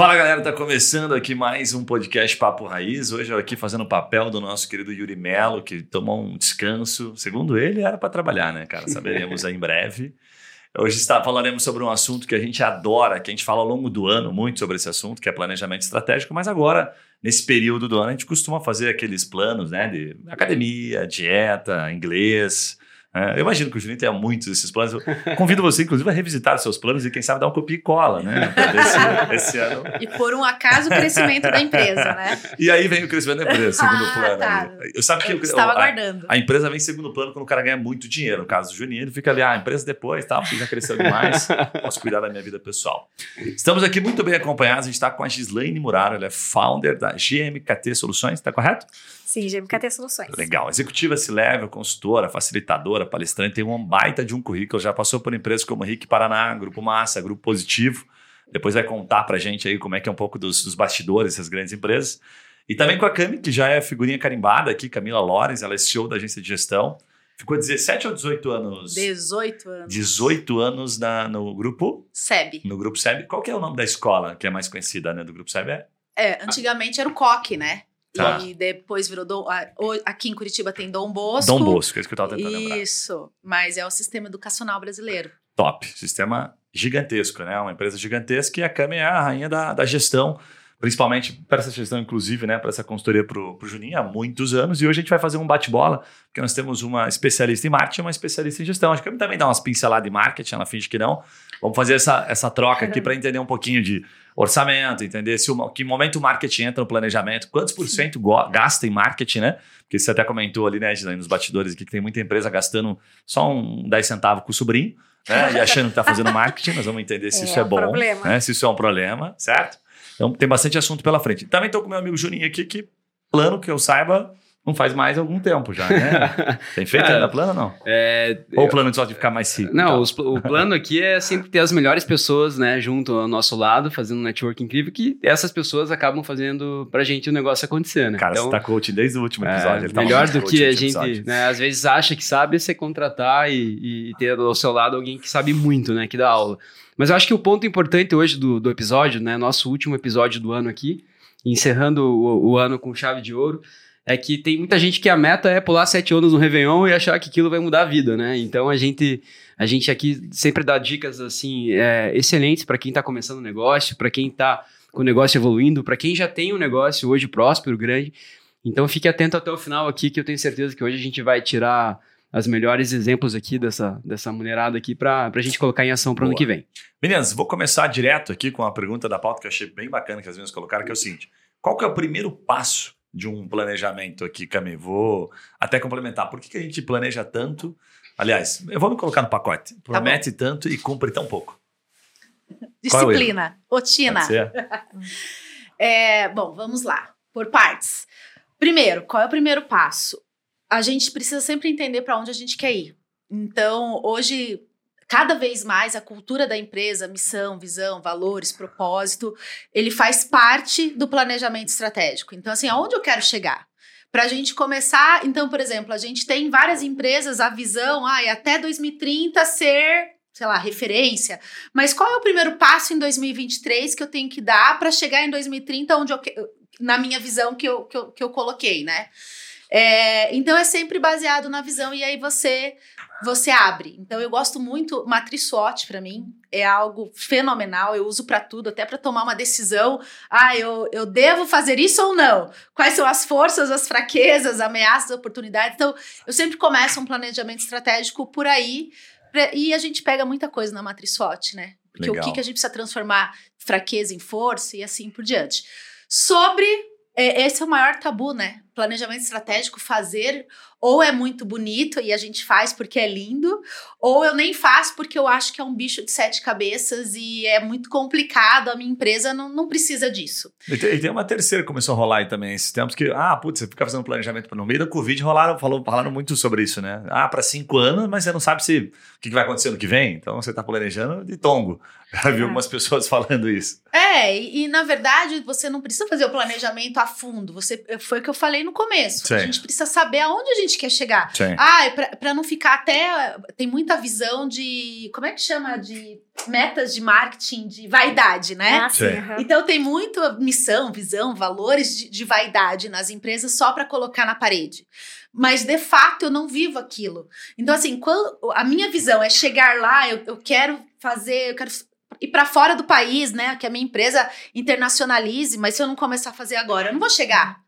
Fala galera, tá começando aqui mais um podcast Papo Raiz. Hoje eu aqui fazendo o papel do nosso querido Yuri Melo, que tomou um descanso. Segundo ele, era para trabalhar, né, cara? Saberemos aí em breve. Hoje está, falaremos sobre um assunto que a gente adora, que a gente fala ao longo do ano muito sobre esse assunto, que é planejamento estratégico, mas agora, nesse período do ano, a gente costuma fazer aqueles planos, né, de academia, dieta, inglês, é, eu imagino que o Juninho tenha muitos desses planos. Eu convido você, inclusive, a revisitar os seus planos e, quem sabe, dar um copia e cola, né? Esse, esse, ano. E por um acaso, o crescimento da empresa, né? E aí vem o crescimento da empresa, segundo ah, plano. Tá. Eu, sabe que eu, estava aguardando. A, a, empresa vem segundo plano quando o cara ganha muito dinheiro. No caso do Juninho, ele fica ali, ah, a empresa depois, tal, já cresceu demais, posso cuidar da minha vida pessoal. Estamos aqui muito bem acompanhados. A gente está com a Gislaine Muraro, ela é founder da GMKT Soluções, está correto? Sim, GMKT Soluções. Legal. Executiva C-Level, consultora, facilitadora, palestrante, tem um baita de um currículo, já passou por empresas como Rick Paraná, Grupo Massa, Grupo Positivo. Depois vai contar pra gente aí como é que é um pouco dos, dos bastidores dessas grandes empresas. E também com a Cami, que já é figurinha carimbada aqui, Camila Lores, ela é CEO da agência de gestão. Ficou 17 ou 18 anos? 18 anos. 18 anos na, no grupo? SEB. No grupo SEB. Qual que é o nome da escola que é mais conhecida né, do grupo SEB? É, é antigamente era o COC, né? Tá. E depois virou Dom, aqui em Curitiba tem Dom Bosco. Dom Bosco, é isso que eu estava tentando lembrar. Isso, mas é o sistema educacional brasileiro. Top, sistema gigantesco, né? Uma empresa gigantesca e a Cami é a rainha da, da gestão, principalmente para essa gestão, inclusive, né? Para essa consultoria para o Juninho há muitos anos. E hoje a gente vai fazer um bate-bola, porque nós temos uma especialista em marketing e uma especialista em gestão. Acho que a Cami também dá umas pinceladas em marketing, ela finge que não. Vamos fazer essa, essa troca aqui para entender um pouquinho de orçamento, entender se o, que momento o marketing entra no planejamento, quantos por cento gasta em marketing, né? Porque você até comentou ali, né, nos bastidores aqui, que tem muita empresa gastando só um 10 centavos com o sobrinho, né? E achando que está fazendo marketing, nós vamos entender se é, isso é, é bom, né? Se isso é um problema, certo? Então tem bastante assunto pela frente. Também estou com meu amigo Juninho aqui, que plano que eu saiba, não faz mais algum tempo já, né? Tem feito é, ainda plano ou não? É, ou o plano só de ficar mais rico? Não, os, o plano aqui é sempre ter as melhores pessoas, né, junto ao nosso lado, fazendo um network incrível, que essas pessoas acabam fazendo pra gente o negócio acontecer, né? Cara, então, você tá coaching desde o último episódio. É, tá melhor do que a gente, né, às vezes acha que sabe, é você contratar e, e, ter ao seu lado alguém que sabe muito, né, que dá aula. Mas eu acho que o ponto importante hoje do, do episódio, né, nosso último episódio do ano aqui, encerrando o, o ano com chave de ouro, é que tem muita gente que a meta é pular sete anos no Réveillon e achar que aquilo vai mudar a vida, né? Então a gente, a gente aqui sempre dá dicas assim é, excelentes para quem está começando o negócio, para quem está com o negócio evoluindo, para quem já tem um negócio hoje próspero, grande. Então fique atento até o final aqui, que eu tenho certeza que hoje a gente vai tirar as melhores exemplos aqui dessa, dessa mulherada aqui para a gente colocar em ação para o ano que vem. Meninas, vou começar direto aqui com a pergunta da pauta que eu achei bem bacana que as meninas colocaram, que é o seguinte: qual que é o primeiro passo de um planejamento aqui, Cami. Vou até complementar. Por que, que a gente planeja tanto? Aliás, eu vou me colocar no pacote. Tá Promete tá tanto e cumpre tão pouco. Disciplina, é rotina. é, bom, vamos lá. Por partes. Primeiro, qual é o primeiro passo? A gente precisa sempre entender para onde a gente quer ir. Então, hoje, cada vez mais a cultura da empresa, missão, visão, valores, propósito, ele faz parte do planejamento estratégico. Então, assim, aonde eu quero chegar? Para a gente começar, então, por exemplo, a gente tem várias empresas a visão, ah, até 2030 ser, sei lá, referência. Mas qual é o primeiro passo em 2023 que eu tenho que dar para chegar em 2030 onde eu, na minha visão que eu, que eu, que eu coloquei, né? É, então é sempre baseado na visão e aí você você abre. Então eu gosto muito matriz SWOT para mim é algo fenomenal. Eu uso para tudo, até para tomar uma decisão. Ah, eu, eu devo fazer isso ou não? Quais são as forças, as fraquezas, ameaças, oportunidades? Então eu sempre começo um planejamento estratégico por aí e a gente pega muita coisa na matriz SWOT, né? Porque Legal. o que, que a gente precisa transformar fraqueza em força e assim por diante. Sobre é, esse é o maior tabu, né? Planejamento estratégico, fazer ou é muito bonito e a gente faz porque é lindo, ou eu nem faço porque eu acho que é um bicho de sete cabeças e é muito complicado, a minha empresa não, não precisa disso. E tem, e tem uma terceira que começou a rolar aí também esses tempos que, ah, putz, você fica fazendo planejamento no meio da Covid, rolaram, falou, falaram muito sobre isso, né? Ah, para cinco anos, mas você não sabe se o que, que vai acontecer no que vem, então você está planejando de tongo. Já vi é. algumas pessoas falando isso. É, e, e, na verdade você não precisa fazer o planejamento a fundo. Você foi o que eu falei no começo. Sim. A gente precisa saber aonde a gente quer chegar. Sim. Ah, é para não ficar até. Tem muita visão de. Como é que chama? De metas de marketing de vaidade, né? Ah, sim, uhum. Então tem muita missão, visão, valores de, de vaidade nas empresas só para colocar na parede. Mas de fato eu não vivo aquilo. Então, assim, quando, a minha visão é chegar lá, eu, eu quero fazer, eu quero ir para fora do país, né? Que a minha empresa internacionalize, mas se eu não começar a fazer agora, eu não vou chegar.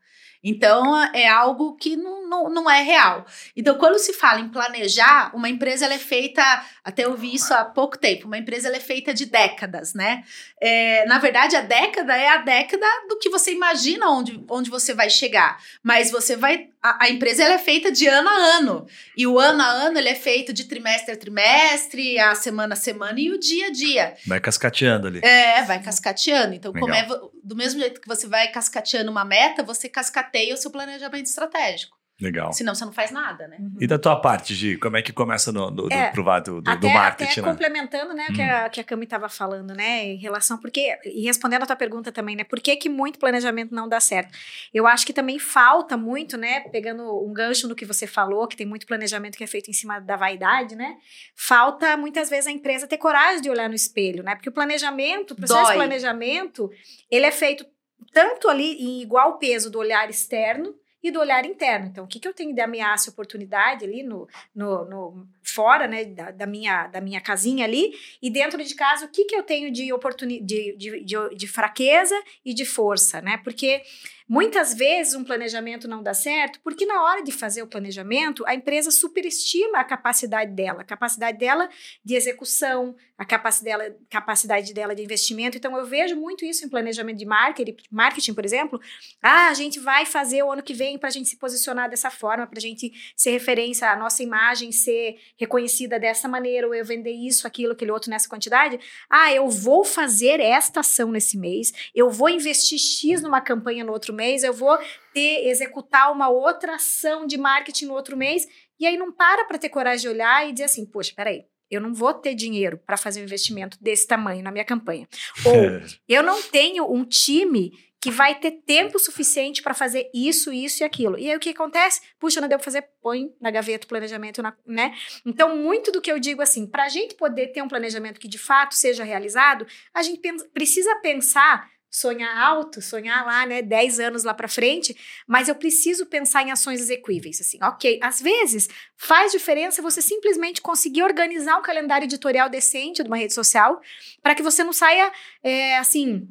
Então, é algo que não, não, não é real. Então, quando se fala em planejar, uma empresa ela é feita, até eu vi isso há pouco tempo, uma empresa ela é feita de décadas, né? É, na verdade, a década é a década do que você imagina onde, onde você vai chegar. Mas você vai. A, a empresa ela é feita de ano a ano. E o ano a ano ele é feito de trimestre a trimestre, a semana a semana e o dia a dia. Vai cascateando ali. É, vai cascateando. Então, Legal. como é do mesmo jeito que você vai cascateando uma meta, você cascateia o seu planejamento estratégico. Legal. Senão você não faz nada, né? Uhum. E da tua parte, Gi, como é que começa no, do, é, do, do, do, até, do marketing? Até né? complementando, né, o que, a, hum. que a Cami estava falando, né, em relação, porque, e respondendo a tua pergunta também, né, por que que muito planejamento não dá certo? Eu acho que também falta muito, né, pegando um gancho no que você falou, que tem muito planejamento que é feito em cima da vaidade, né, falta muitas vezes a empresa ter coragem de olhar no espelho, né, porque o planejamento, o processo Dói. de planejamento, ele é feito tanto ali em igual peso do olhar externo, e do olhar interno. Então, o que, que eu tenho de ameaça e oportunidade ali no, no, no fora, né, da, da, minha, da minha casinha ali, e dentro de casa, o que, que eu tenho de, oportunidade, de, de, de, de fraqueza e de força, né? Porque Muitas vezes um planejamento não dá certo porque na hora de fazer o planejamento, a empresa superestima a capacidade dela, a capacidade dela de execução, a capacidade dela, capacidade dela de investimento. Então eu vejo muito isso em planejamento de marketing, marketing, por exemplo. Ah, a gente vai fazer o ano que vem para a gente se posicionar dessa forma, para a gente ser referência, a nossa imagem ser reconhecida dessa maneira, ou eu vender isso, aquilo, aquele outro nessa quantidade. Ah, eu vou fazer esta ação nesse mês, eu vou investir X numa campanha no outro mês mês, eu vou ter, executar uma outra ação de marketing no outro mês. E aí não para para ter coragem de olhar e dizer assim, poxa, peraí, eu não vou ter dinheiro para fazer um investimento desse tamanho na minha campanha. Ou eu não tenho um time que vai ter tempo suficiente para fazer isso, isso e aquilo. E aí o que acontece? Puxa, não deu para fazer, põe na gaveta o planejamento, na, né? Então, muito do que eu digo assim, para a gente poder ter um planejamento que de fato seja realizado, a gente precisa pensar sonhar alto, sonhar lá, né, 10 anos lá para frente, mas eu preciso pensar em ações execuíveis, assim, ok, às vezes faz diferença você simplesmente conseguir organizar um calendário editorial decente de uma rede social, para que você não saia, é, assim,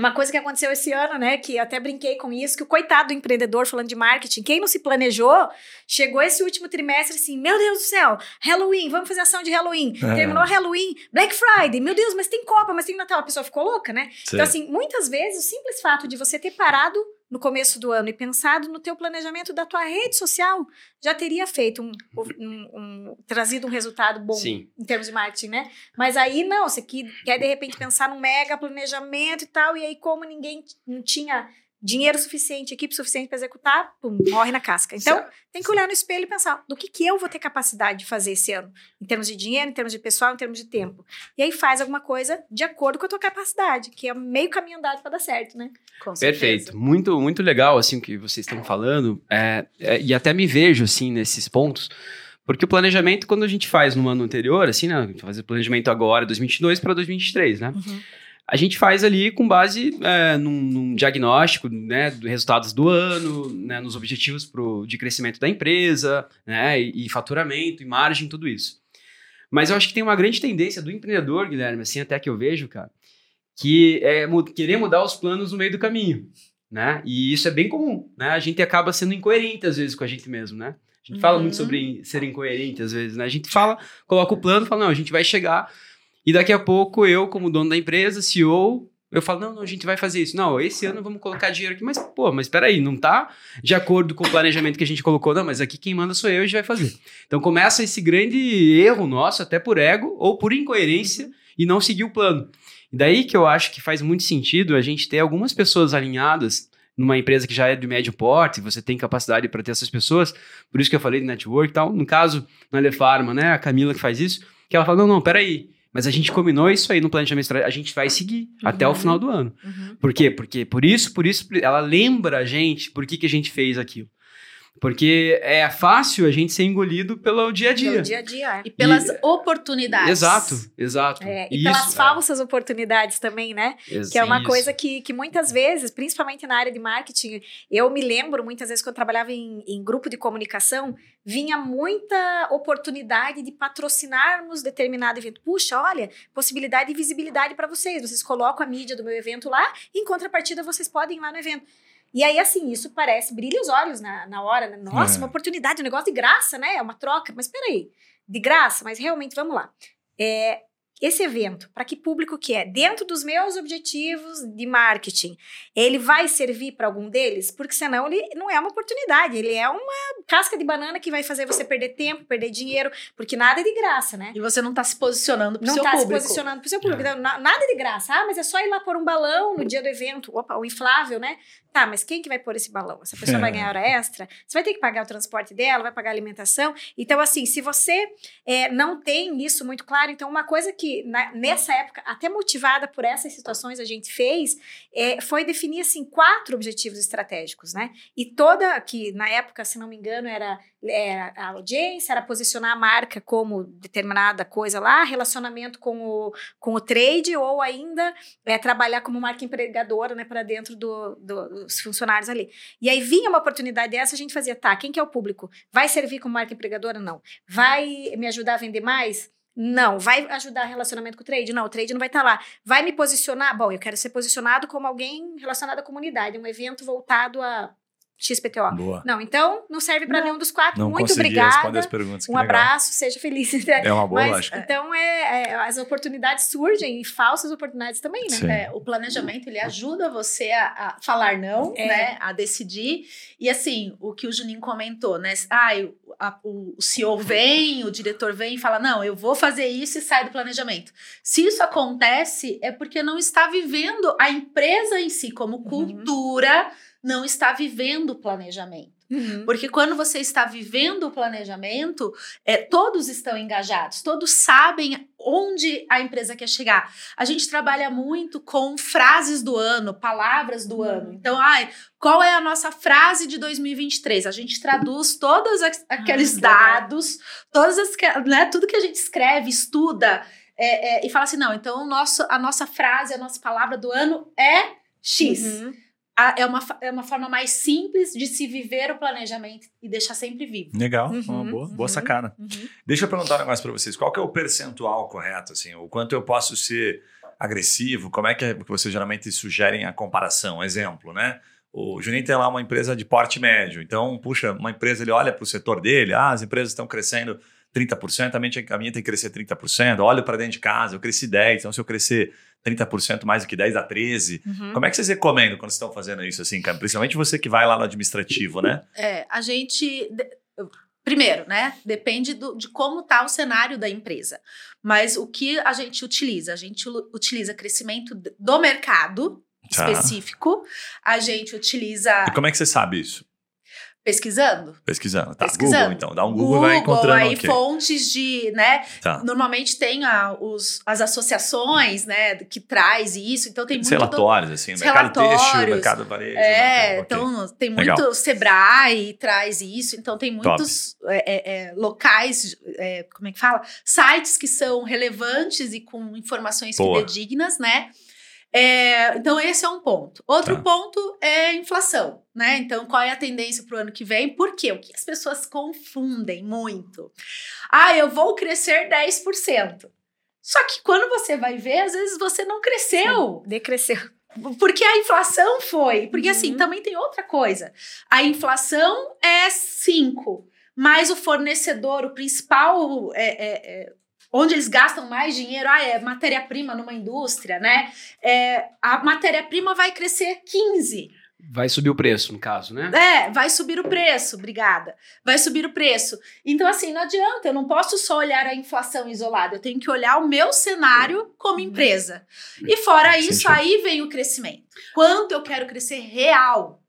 uma coisa que aconteceu esse ano, né, que até brinquei com isso, que o coitado do empreendedor falando de marketing, quem não se planejou, chegou esse último trimestre assim, meu Deus do céu, Halloween, vamos fazer ação de Halloween. É. Terminou Halloween, Black Friday, meu Deus, mas tem Copa, mas tem Natal, a pessoa ficou louca, né? Sim. Então assim, muitas vezes o simples fato de você ter parado no começo do ano e pensado no teu planejamento da tua rede social, já teria feito um, um, um trazido um resultado bom Sim. em termos de marketing, né? Mas aí não, você quer de repente pensar num mega planejamento e tal, e aí como ninguém não tinha dinheiro suficiente, equipe suficiente para executar, pum, morre na casca. Então, certo. tem que olhar no espelho e pensar do que, que eu vou ter capacidade de fazer esse ano, em termos de dinheiro, em termos de pessoal, em termos de tempo. E aí faz alguma coisa de acordo com a tua capacidade, que é meio caminho andado para dar certo, né? Com Perfeito. Muito, muito legal, assim, o que vocês estão falando. É, é, e até me vejo, assim, nesses pontos. Porque o planejamento, quando a gente faz no ano anterior, assim, né? Fazer planejamento agora, 2022 para 2023, né? Uhum a gente faz ali com base é, num, num, diagnóstico né, dos resultados do ano, né, nos objetivos pro, de crescimento da empresa, né, e, e, faturamento, e margem, tudo isso. Mas eu acho que tem uma grande tendência do empreendedor, Guilherme, assim até que eu vejo, cara, que é querer mudar os planos no meio do caminho, né? E isso é bem comum, né? A gente acaba sendo incoerente às vezes com a gente mesmo, né? A gente uhum. fala muito sobre uhum. ser incoerente às vezes, né? A gente fala, coloca o plano, fala, não, a gente vai chegar e daqui a pouco eu, como dono da empresa, CEO, eu falo, não, não, a gente vai fazer isso. Não, esse ano vamos colocar dinheiro aqui. Mas, pô, mas peraí, não tá de acordo com o planejamento que a gente colocou. Não, mas aqui quem manda sou eu e a gente vai fazer. Então começa esse grande erro nosso, até por ego ou por incoerência, e não seguir o plano. E daí que eu acho que faz muito sentido a gente ter algumas pessoas alinhadas numa empresa que já é de médio porte, você tem capacidade para ter essas pessoas, por isso que eu falei de network e tal. No caso, na Lefarma, né, a Camila que faz isso, que ela fala, não, não, peraí, Mas a gente combinou isso aí no planejamento estratégico, a gente vai seguir uhum. até o final do ano. Uhum. Por quê? Porque por isso, por isso, ela lembra a gente por que, que a gente fez aquilo. Porque é fácil a gente ser engolido pelo dia a dia. Pelo dia a dia. É. E pelas e, oportunidades. Exato, exato. É, e Isso, pelas é. falsas oportunidades também, né? Isso, que é uma isso. coisa que, que muitas vezes, principalmente na área de marketing, eu me lembro muitas vezes quando eu trabalhava em, em grupo de comunicação, vinha muita oportunidade de patrocinarmos determinado evento. Puxa, olha, possibilidade de visibilidade para vocês. Vocês colocam a mídia do meu evento lá, e em contrapartida vocês podem ir lá no evento. E aí, assim, isso parece, brilha os olhos na, na hora, né? Nossa, é. uma oportunidade, um negócio de graça, né? É uma troca. Mas peraí, de graça, mas realmente, vamos lá. É, esse evento, para que público que é? Dentro dos meus objetivos de marketing, ele vai servir para algum deles? Porque senão ele não é uma oportunidade, ele é uma casca de banana que vai fazer você perder tempo, perder dinheiro, porque nada é de graça, né? E você não está se posicionando para o seu tá público. Não está se posicionando para o seu público. É. Então, nada é de graça. Ah, mas é só ir lá pôr um balão no dia do evento. Opa, o inflável, né? Tá, mas quem que vai pôr esse balão? Essa pessoa é. vai ganhar hora extra? Você vai ter que pagar o transporte dela, vai pagar a alimentação. Então, assim, se você é, não tem isso muito claro, então uma coisa que na, nessa época, até motivada por essas situações, a gente fez, é, foi definir, assim, quatro objetivos estratégicos, né? E toda, que na época, se não me engano, era, era a audiência, era posicionar a marca como determinada coisa lá, relacionamento com o, com o trade, ou ainda é, trabalhar como marca empregadora, né, para dentro do, do os funcionários ali. E aí vinha uma oportunidade dessa, a gente fazia, tá, quem que é o público? Vai servir como marca empregadora? Não. Vai me ajudar a vender mais? Não. Vai ajudar relacionamento com o trade? Não, o trade não vai estar tá lá. Vai me posicionar? Bom, eu quero ser posicionado como alguém relacionado à comunidade, um evento voltado a XPTO. Boa. Não, então não serve para nenhum dos quatro. Não Muito obrigada. As perguntas, um abraço, seja feliz. É uma boa Mas, lógica. Então, é, é, as oportunidades surgem e falsas oportunidades também, né? É, o planejamento, ele ajuda você a, a falar não, é. né? A decidir. E assim, o que o Juninho comentou, né? Ah, a, o, o CEO vem, o diretor vem e fala, não, eu vou fazer isso e sai do planejamento. Se isso acontece, é porque não está vivendo a empresa em si como uhum. cultura... Uhum não está vivendo o planejamento. Uhum. Porque quando você está vivendo o planejamento, é, todos estão engajados, todos sabem onde a empresa quer chegar. A gente trabalha muito com frases do ano, palavras do uhum. ano. Então, ai, qual é a nossa frase de 2023? A gente traduz todos aqueles ah, dados, todas as, né, tudo que a gente escreve, estuda. É, é, e fala assim: não, então nosso, a nossa frase, a nossa palavra do ano é X. Uhum é uma, é uma forma mais simples de se viver o planejamento e deixar sempre vivo. Legal, uhum, uma boa, boa uhum, sacada. Uhum. Deixa eu perguntar um negócio para vocês. Qual que é o percentual correto, assim? O quanto eu posso ser agressivo? Como é que, é que vocês geralmente sugerem a comparação? Exemplo, né? O Juninho tem lá uma empresa de porte médio. Então, puxa, uma empresa, ele olha para o setor dele, ah, as empresas estão crescendo 30%, a minha, a minha tem que crescer 30%. Olho para dentro de casa, eu cresci 10%, então se eu crescer 30% mais do que 10 a 13. Uhum. Como é que vocês recomendam quando estão fazendo isso assim, cara? Principalmente você que vai lá no administrativo, né? É, a gente Primeiro, né? Depende do, de como está o cenário da empresa. Mas o que a gente utiliza? A gente utiliza crescimento do mercado tá. específico. A gente utiliza. E como é que você sabe isso? Pesquisando? Pesquisando, tá. Pesquisando. Google, então. Dá um Google, Google vai encontrando. Aí okay. fontes de, né? Tá. Normalmente tem a, os, as associações, né? Que traz isso. Então tem muito. Relatórios, do, assim. Mercado têxtil, mercado varejo. É, então tem muito. Legal. Sebrae traz isso. Então tem muitos é, é, é, locais, é, como é que fala? Sites que são relevantes e com informações Boa. fidedignas, né? É, então, esse é um ponto. Outro tá. ponto é inflação, né? Então, qual é a tendência para o ano que vem? Por quê? O que as pessoas confundem muito? Ah, eu vou crescer 10%. Só que quando você vai ver, às vezes você não cresceu. Decresceu. Porque a inflação foi. Porque assim, uhum. assim, também tem outra coisa. A inflação é 5, mas o fornecedor, o principal é, é, é, onde eles gastam mais dinheiro, ah, é matéria-prima numa indústria, né? É, a matéria-prima vai crescer 15. Vai subir o preço, no caso, né? É, vai subir o preço, obrigada. Vai subir o preço. Então, assim, não adianta, eu não posso só olhar a inflação isolada, eu tenho que olhar o meu cenário como uhum. empresa. E fora isso, aí vem o crescimento. Quanto eu quero crescer real?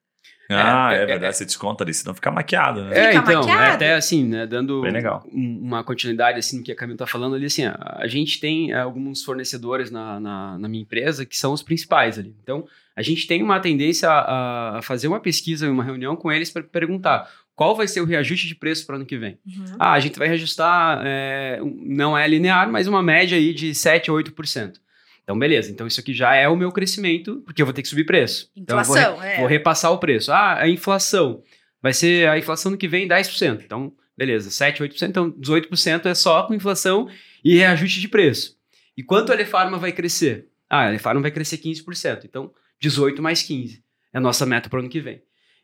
Ah, é, é verdade, você desconta ali, senão fica maquiado, né? É, Fica então, maquiado. é até assim, né, dando um- uma continuidade assim no que a Camila tá falando ali, assim, a, a gente tem é, alguns fornecedores na, na, na minha empresa que são os principais ali. Então, a gente tem uma tendência a, a fazer uma pesquisa, uma reunião com eles para perguntar qual vai ser o reajuste de preço para o ano que vem. Uhum. Ah, a gente vai reajustar, é, não é linear, mas uma média aí de 7 a 8%. Então, beleza. Então, isso aqui já é o meu crescimento, porque eu vou ter que subir preço. Então, eu vou, re- Inflação, é. vou repassar o preço. Ah, a inflação. Vai ser a inflação no que vem 10%. Então, beleza, 7, 8%. Então, 18% é só com inflação e reajuste de preço. E quanto a Elefarma vai crescer? Ah, a Elefarma vai crescer 15%. Então, 18 mais 15 é a nossa meta para o ano que vem.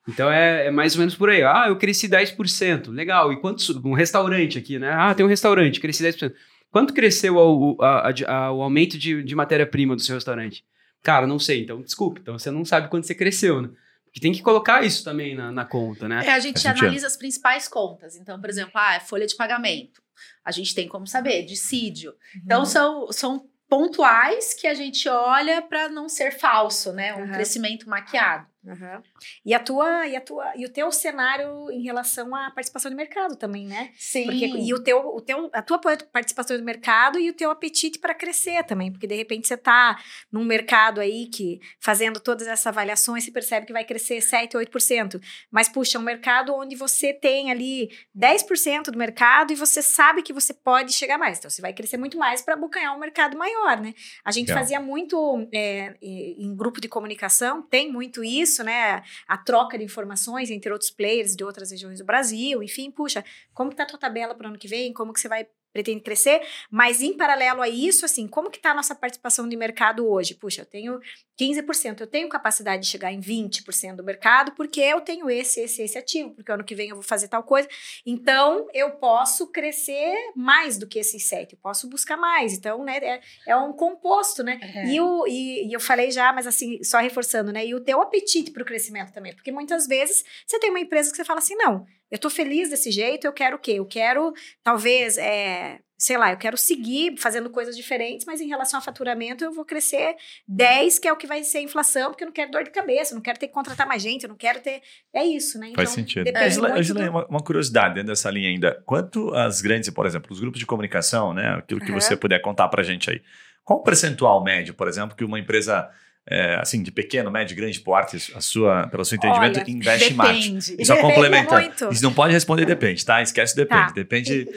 Então, é, é mais ou menos por aí. Ah, eu cresci 10%. Legal. E quanto... Um restaurante aqui, né? Ah, tem um restaurante, cresci 10%. Quanto cresceu o, a- a- o aumento de, de matéria-prima do seu restaurante? Cara, não sei. Então, desculpe. Então, você não sabe quanto você cresceu, né? Porque tem que colocar isso também na, na conta, né? É, a gente Faz sentido. analisa as principais contas. Então, por exemplo, ah, é folha de pagamento. A gente tem como saber, dissídio. Então, são, são pontuais que a gente olha para não ser falso, né? Um Uhum. crescimento maquiado. Uhum. E a tua e a tua e o teu cenário em relação à participação de mercado também, né? Sim. Porque e o teu, o teu a tua participação no mercado e o teu apetite para crescer também, porque de repente você tá num mercado aí que fazendo todas essas avaliações, você percebe que vai crescer 7, 8%, mas puxa, é um mercado onde você tem ali 10% do mercado e você sabe que você pode chegar mais. Então você vai crescer muito mais para abocanhar um mercado maior, né? A gente fazia muito é, em grupo de comunicação, tem muito isso, né? A troca de informações entre outros players de outras regiões do Brasil, enfim, puxa, como que tá a tua tabela para o ano que vem? Como que você vai pretende crescer? Mas em paralelo a isso, assim, como que tá a nossa participação de mercado hoje? Puxa, eu tenho 15%, eu tenho capacidade de chegar em 20% do mercado porque eu tenho esse, esse, esse ativo, porque ano que vem eu vou fazer tal coisa. Então, eu posso crescer mais do que esses 7, eu posso buscar mais. Então, né, é, é um composto, né? É. E, o, e, e eu falei já, mas assim, só reforçando, né? E o teu apetite para o crescimento também. Porque muitas vezes você tem uma empresa que você fala assim: não, eu tô feliz desse jeito, eu quero o quê? Eu quero, talvez, é, sei lá, eu quero seguir fazendo coisas diferentes, mas em relação ao faturamento, eu vou crescer 10, que é o que vai ser a inflação, porque eu não quero dor de cabeça, eu não quero ter que contratar mais gente, eu não quero ter. É isso, né? Faz sentido. depende Angela, Angela, do- uma, uma curiosidade dentro dessa linha ainda. Quanto as grandes, por exemplo, os grupos de comunicação, né? Aquilo que Aham. você puder contar pra gente aí. Qual o percentual médio, por exemplo, que uma empresa é, assim, de pequeno, médio, grande porte, a sua, pelo seu entendimento, Olha, investe em marketing? Depende. E só complementa. Isso não pode responder depende, tá? Esquece depende. Tá. Depende.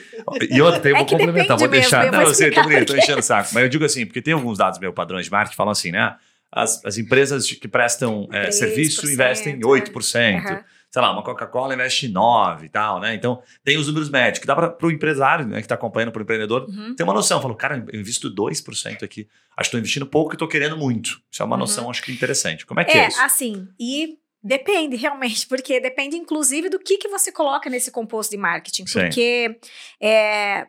E outra, tem, eu É vou complementar, vou deixar. mesmo, não, eu sei, tô, brincando, tô enchendo o saco. Mas eu digo assim, porque tem alguns dados meu padrões de marketing que falam assim, né? As, as empresas que prestam é, 3%, serviço investem em é. 8%. Aham. Sei lá, uma Coca-Cola investe em 9% e tal, né? Então, tem os números médios, que dá para o empresário né, que está acompanhando, para o empreendedor, Uhum. ter uma noção. Falou, cara, eu invisto 2% aqui. Acho que estou investindo pouco e estou querendo muito. Isso é uma Uhum. noção, acho que interessante. Como é que é, É, isso? assim, e depende realmente, porque depende inclusive do que, que você coloca nesse composto de marketing. Sim. Porque é,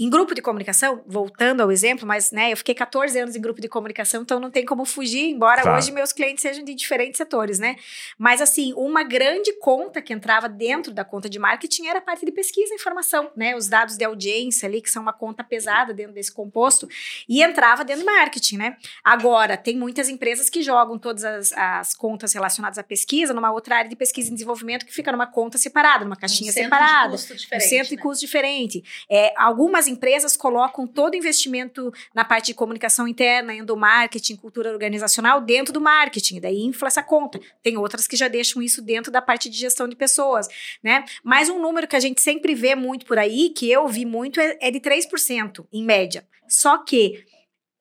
em grupo de comunicação, voltando ao exemplo, mas né, eu fiquei 14 anos em grupo de comunicação, então não tem como fugir, embora Claro. hoje meus clientes sejam de diferentes setores, né? Mas assim, uma grande conta que entrava dentro da conta de marketing era a parte de pesquisa e informação, né? Os dados de audiência ali, que são uma conta pesada dentro desse composto, e entrava dentro do marketing, né? Agora, tem muitas empresas que jogam todas as, as contas relacionadas à pesquisa numa outra área de pesquisa e desenvolvimento que fica numa conta separada, numa caixinha um centro separada. De custo Um diferente, centro de né? custo diferente. É, algumas empresas colocam todo investimento na parte de comunicação interna, endomarketing, cultura organizacional dentro do marketing, daí infla essa conta. Tem outras que já deixam isso dentro da parte de gestão de pessoas, né? Mas um número que a gente sempre vê muito por aí, que eu vi muito, é, é de 3%, em média. Só que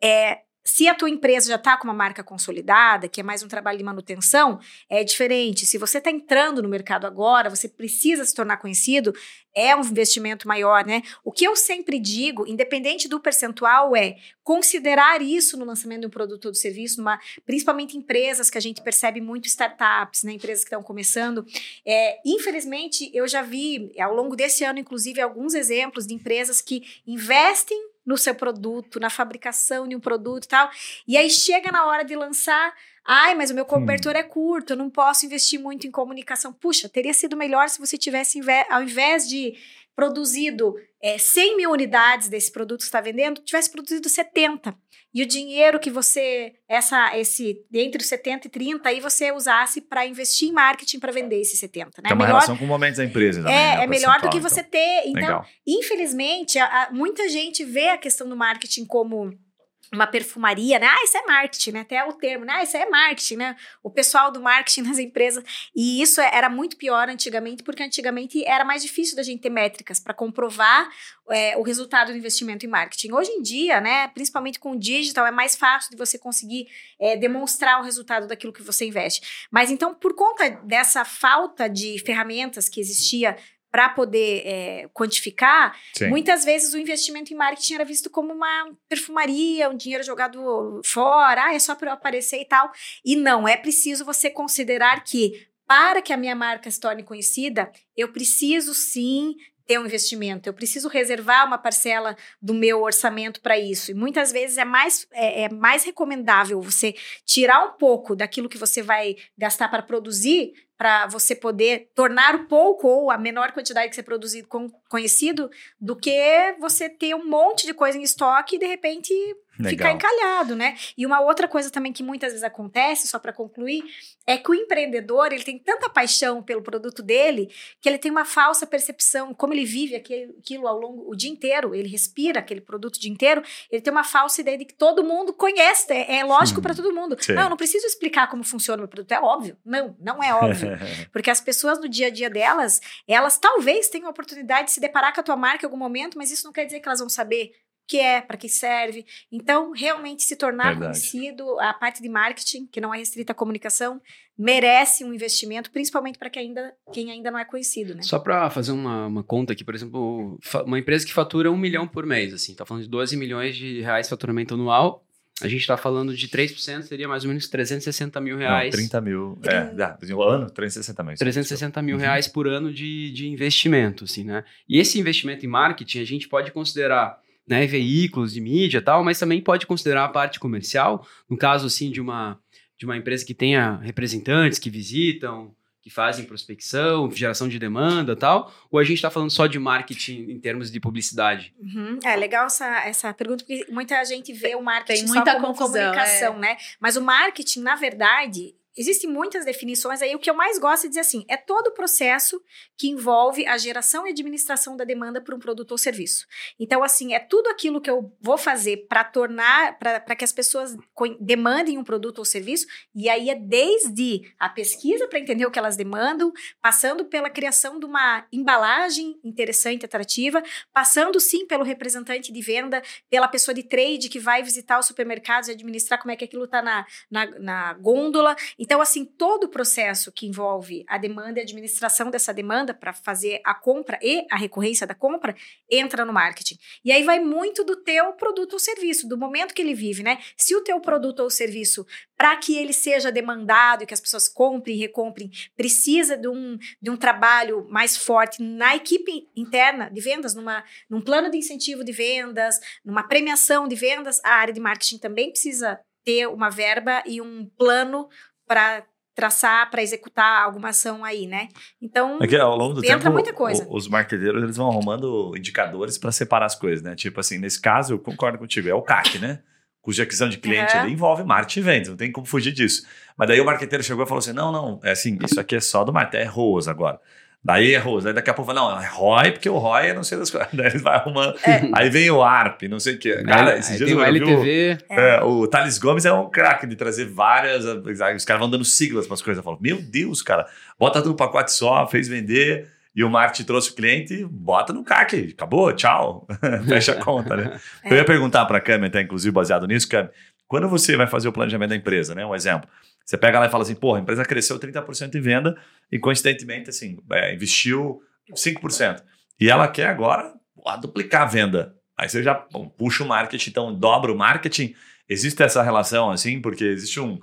é, se a tua empresa já está com uma marca consolidada, que é mais um trabalho de manutenção, é diferente. Se você está entrando no mercado agora, você precisa se tornar conhecido, é um investimento maior, né? O que eu sempre digo, independente do percentual, é considerar isso no lançamento de um produto ou de serviço, numa, principalmente empresas que a gente percebe muito startups, né? Empresas que estão começando. É, infelizmente, eu já vi ao longo desse ano, inclusive, alguns exemplos de empresas que investem no seu produto, na fabricação de um produto e tal. E aí chega na hora de lançar, ai, mas o meu cobertor é curto, eu não posso investir muito em comunicação. Puxa, teria sido melhor se você tivesse, ao invés de produzido é, 100 mil unidades desse produto que está vendendo, tivesse produzido 70 e o dinheiro que você, essa, esse, entre os 70 e 30, aí você usasse para investir em marketing para vender esses 70. Né? Tem uma melhor, relação com momentos da empresa também, É, né, é melhor do que você então. ter. Então, Legal. infelizmente, a, a, muita gente vê a questão do marketing como uma perfumaria, né? Ah, isso é marketing, né? Até o termo, né? Ah, isso é marketing, né? O pessoal do marketing nas empresas. E isso era muito pior antigamente, porque antigamente era mais difícil da gente ter métricas para comprovar é, o resultado do investimento em marketing. Hoje em dia, né? Principalmente com o digital, é mais fácil de você conseguir é, demonstrar o resultado daquilo que você investe. Mas então, por conta dessa falta de ferramentas que existia para poder é, quantificar, Sim. muitas vezes o investimento em marketing era visto como uma perfumaria, um dinheiro jogado fora, ah, é só para eu aparecer e tal. E não, é preciso você considerar que para que a minha marca se torne conhecida, eu preciso sim ter um investimento, eu preciso reservar uma parcela do meu orçamento para isso. E muitas vezes é mais, é, é mais recomendável você tirar um pouco daquilo que você vai gastar para produzir para você poder tornar o pouco ou a menor quantidade que você produzido conhecido do que você ter um monte de coisa em estoque e de repente Legal. ficar encalhado, né? E uma outra coisa também que muitas vezes acontece, só para concluir, é que o empreendedor, ele tem tanta paixão pelo produto dele, que ele tem uma falsa percepção, como ele vive aquilo ao longo o dia inteiro, ele respira aquele produto o dia inteiro, ele tem uma falsa ideia de que todo mundo conhece, é, é lógico para todo mundo. Sim. Não, eu não preciso explicar como funciona o meu produto, é óbvio. Não, não é óbvio. Porque as pessoas no dia a dia delas, elas talvez tenham a oportunidade de se deparar com a tua marca em algum momento, mas isso não quer dizer que elas vão saber que é, para que serve. Então, realmente se tornar Verdade. conhecido, a parte de marketing, que não é restrita à comunicação, merece um investimento, principalmente para quem ainda, quem ainda não é conhecido, né? Só para fazer uma, uma, conta aqui, por exemplo, uma empresa que fatura um milhão por mês, assim, tá falando de 12 milhões de reais de faturamento anual, a gente está falando de 3%, seria mais ou menos 360 mil reais. Não, 30 mil. É, é, o ano, 360 mil. 360 mil uhum. reais por ano de, de investimento, assim, né? E esse investimento em marketing, a gente pode considerar né, veículos de mídia e tal, mas também pode considerar a parte comercial, no caso assim de uma de uma empresa que tenha representantes que visitam, que fazem prospecção, geração de demanda tal, ou a gente está falando só de marketing em termos de publicidade? Uhum. É legal essa, essa pergunta, porque muita gente vê o marketing Tem muita só como confusão, comunicação, é. né? Mas o marketing, na verdade, Existem muitas definições aí. O que eu mais gosto é dizer assim: é todo o processo que envolve a geração e administração da demanda por um produto ou serviço. Então, assim, é tudo aquilo que eu vou fazer para tornar, para que as pessoas demandem um produto ou serviço. E aí é desde a pesquisa para entender o que elas demandam, passando pela criação de uma embalagem interessante, atrativa, passando sim pelo representante de venda, pela pessoa de trade que vai visitar os supermercados e administrar como é que aquilo está na, na, na gôndola. Então, assim, todo o processo que envolve a demanda e a administração dessa demanda para fazer a compra e a recorrência da compra entra no marketing. E aí vai muito do teu produto ou serviço, do momento que ele vive, né? Se o teu produto ou serviço, para que ele seja demandado e que as pessoas comprem e recomprem, precisa de um, de um trabalho mais forte na equipe interna de vendas, numa, num plano de incentivo de vendas, numa premiação de vendas, a área de marketing também precisa ter uma verba e um plano para traçar, para executar alguma ação aí, né? Então, é que, ao longo do entra tempo, muita coisa. os marqueteiros eles vão arrumando indicadores para separar as coisas, né? Tipo assim, nesse caso, eu concordo contigo, é o CAC, né? Cuja aquisição de cliente uhum. envolve marketing e vendas, não tem como fugir disso. Mas daí o marqueteiro chegou e falou assim: não, não, é assim, isso aqui é só do marketing, é ROAS agora. Daí errou. Daí daqui a pouco fala, não, é ROI, porque o ROI é não sei das coisas. Daí ele vai arrumando. É. Aí vem o ARP, não sei o quê. Cara, esses dias eu LTV. Vi, é. o Thales Gomes é um craque de trazer várias. Os caras vão dando siglas para as coisas. Eu falo, meu Deus, cara, bota tudo no pacote só, fez vender. E o marketing trouxe o cliente, bota no CAC, acabou, tchau, fecha a conta, né? É. Eu ia perguntar para a Cami, até inclusive baseado nisso, Cami, quando você vai fazer o planejamento da empresa, né? Um exemplo. Você pega lá e fala assim, porra, a empresa cresceu 30% em venda e, coincidentemente, assim, é, investiu 5%. E ela quer agora duplicar a venda. Aí você já bom, puxa o marketing, então dobra o marketing. Existe essa relação, assim, porque existe um.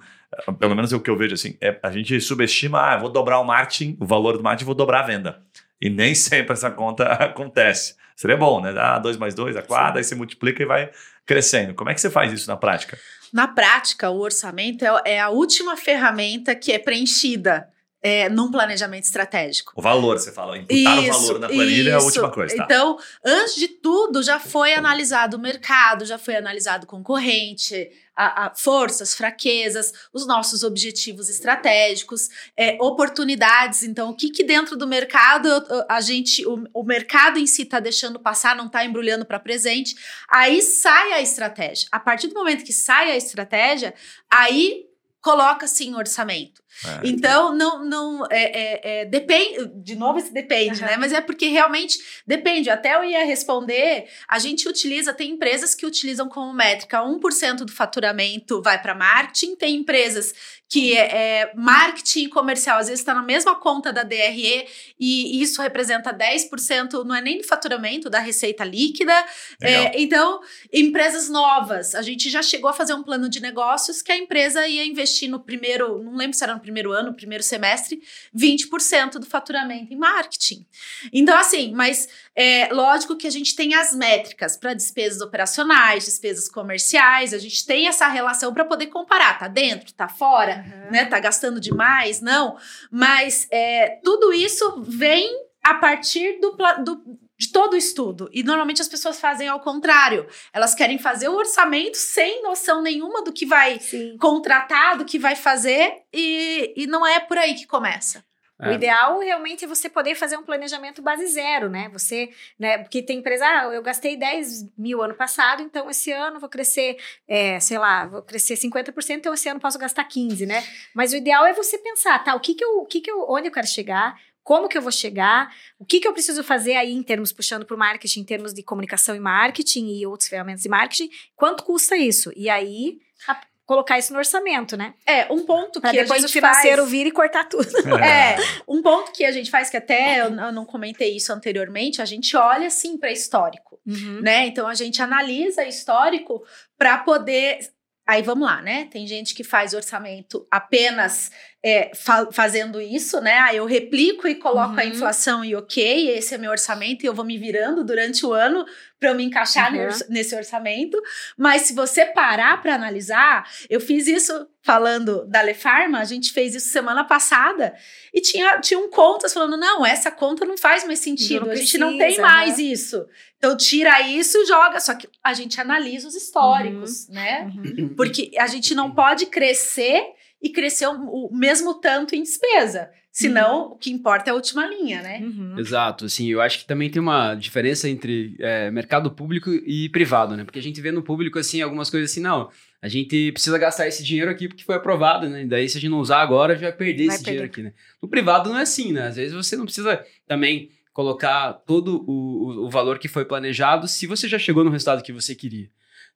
Pelo menos é o que eu vejo, assim, é, a gente subestima, ah, vou dobrar o marketing, o valor do marketing, vou dobrar a venda. E nem sempre essa conta acontece. Seria bom, né? Dá 2 mais 2, a 4, aí você multiplica e vai crescendo. Como é que você faz isso na prática? Na prática, o orçamento é, é a última ferramenta que é preenchida é, num planejamento estratégico. O valor, você fala, imputar isso, o valor na planilha isso. é a última coisa. Tá? Então, antes de tudo, já foi analisado o mercado, já foi analisado o concorrente, a, a forças, fraquezas, os nossos objetivos estratégicos, é, oportunidades. Então, o que, que dentro do mercado a gente, o, o mercado em si está deixando passar, não está embrulhando para presente. Aí sai a estratégia. A partir do momento que sai a estratégia, aí coloca-se em orçamento. É, então, não, não é, é, é, depende, de novo esse depende, uhum. né? Mas é porque realmente depende. Até eu ia responder, a gente utiliza, tem empresas que utilizam como métrica 1% do faturamento vai para marketing, tem empresas que é, é marketing comercial, às vezes está na mesma conta da DRE e isso representa 10%, não é nem do faturamento, da receita líquida. É, então, empresas novas, a gente já chegou a fazer um plano de negócios que a empresa ia investir no primeiro, não lembro se era no primeiro ano, primeiro semestre, 20% do faturamento em marketing. Então, assim, mas é lógico que a gente tem as métricas para despesas operacionais, despesas comerciais, a gente tem essa relação para poder comparar, tá dentro, tá fora, uhum. né? Tá gastando demais, não. Mas é, tudo isso vem a partir do, do de todo o estudo. E normalmente as pessoas fazem ao contrário. Elas querem fazer o orçamento sem noção nenhuma do que vai Sim. contratar, do que vai fazer, e, e não é por aí que começa. É. O ideal realmente é você poder fazer um planejamento base zero, né? Você, né? Porque tem empresa, ah, eu gastei 10 mil ano passado, então esse ano vou crescer, é, sei lá, vou crescer 50%, então esse ano posso gastar 15, né? Mas o ideal é você pensar, tá, o que que eu, o que que eu, onde eu quero chegar, como que eu vou chegar, o que, que eu preciso fazer aí em termos, puxando para o marketing, em termos de comunicação e marketing e outras ferramentas de marketing, quanto custa isso? E aí, a, colocar isso no orçamento, né? É, um ponto pra que depois o financeiro faz... vir e cortar tudo. É, um ponto que a gente faz, que até eu, eu não comentei isso anteriormente, a gente olha, assim, para histórico, uhum. né? Então, a gente analisa histórico para poder Aí vamos lá, né? Tem gente que faz orçamento apenas é, fa fazendo isso, né? Aí eu replico e coloco uhum. a inflação e ok, esse é meu orçamento e eu vou me virando durante o ano para eu me encaixar uhum. nesse orçamento. Mas se você parar para analisar, eu fiz isso falando da Lefarma, a gente fez isso semana passada e tinha, tinha um contas falando: não, essa conta não faz mais sentido, a gente não tem mais isso. Então tira isso e joga. Só que a gente analisa os históricos, uhum. né? Uhum. Porque a gente não pode crescer e crescer o, mesmo tanto em despesa. Senão, uhum. o que importa é a última linha, né? Uhum. Exato, assim, eu acho que também tem uma diferença entre é, mercado público e privado, né? Porque a gente vê no público, assim, algumas coisas assim, não, a gente precisa gastar esse dinheiro aqui porque foi aprovado, né? Daí, se a gente não usar agora, a gente vai perder vai esse perder. dinheiro aqui, né? No privado não é assim, né? Às vezes você não precisa também colocar todo o, o, o valor que foi planejado se você já chegou no resultado que você queria.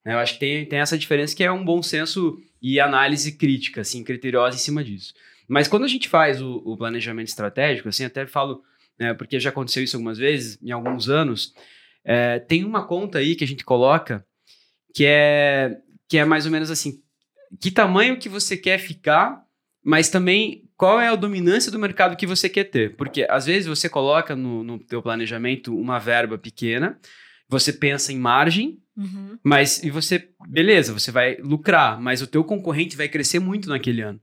Né? Eu acho que tem, tem essa diferença que é um bom senso e análise crítica, assim, criteriosa em cima disso. Mas quando a gente faz o, o planejamento estratégico, assim, até falo, né, porque já aconteceu isso algumas vezes, em alguns anos, é, tem uma conta aí que a gente coloca que é, que é mais ou menos assim, que tamanho que você quer ficar, mas também qual é a dominância do mercado que você quer ter. Porque às vezes você coloca no, no teu planejamento uma verba pequena, você pensa em margem, uhum. mas e você, beleza, você vai lucrar, mas o teu concorrente vai crescer muito naquele ano.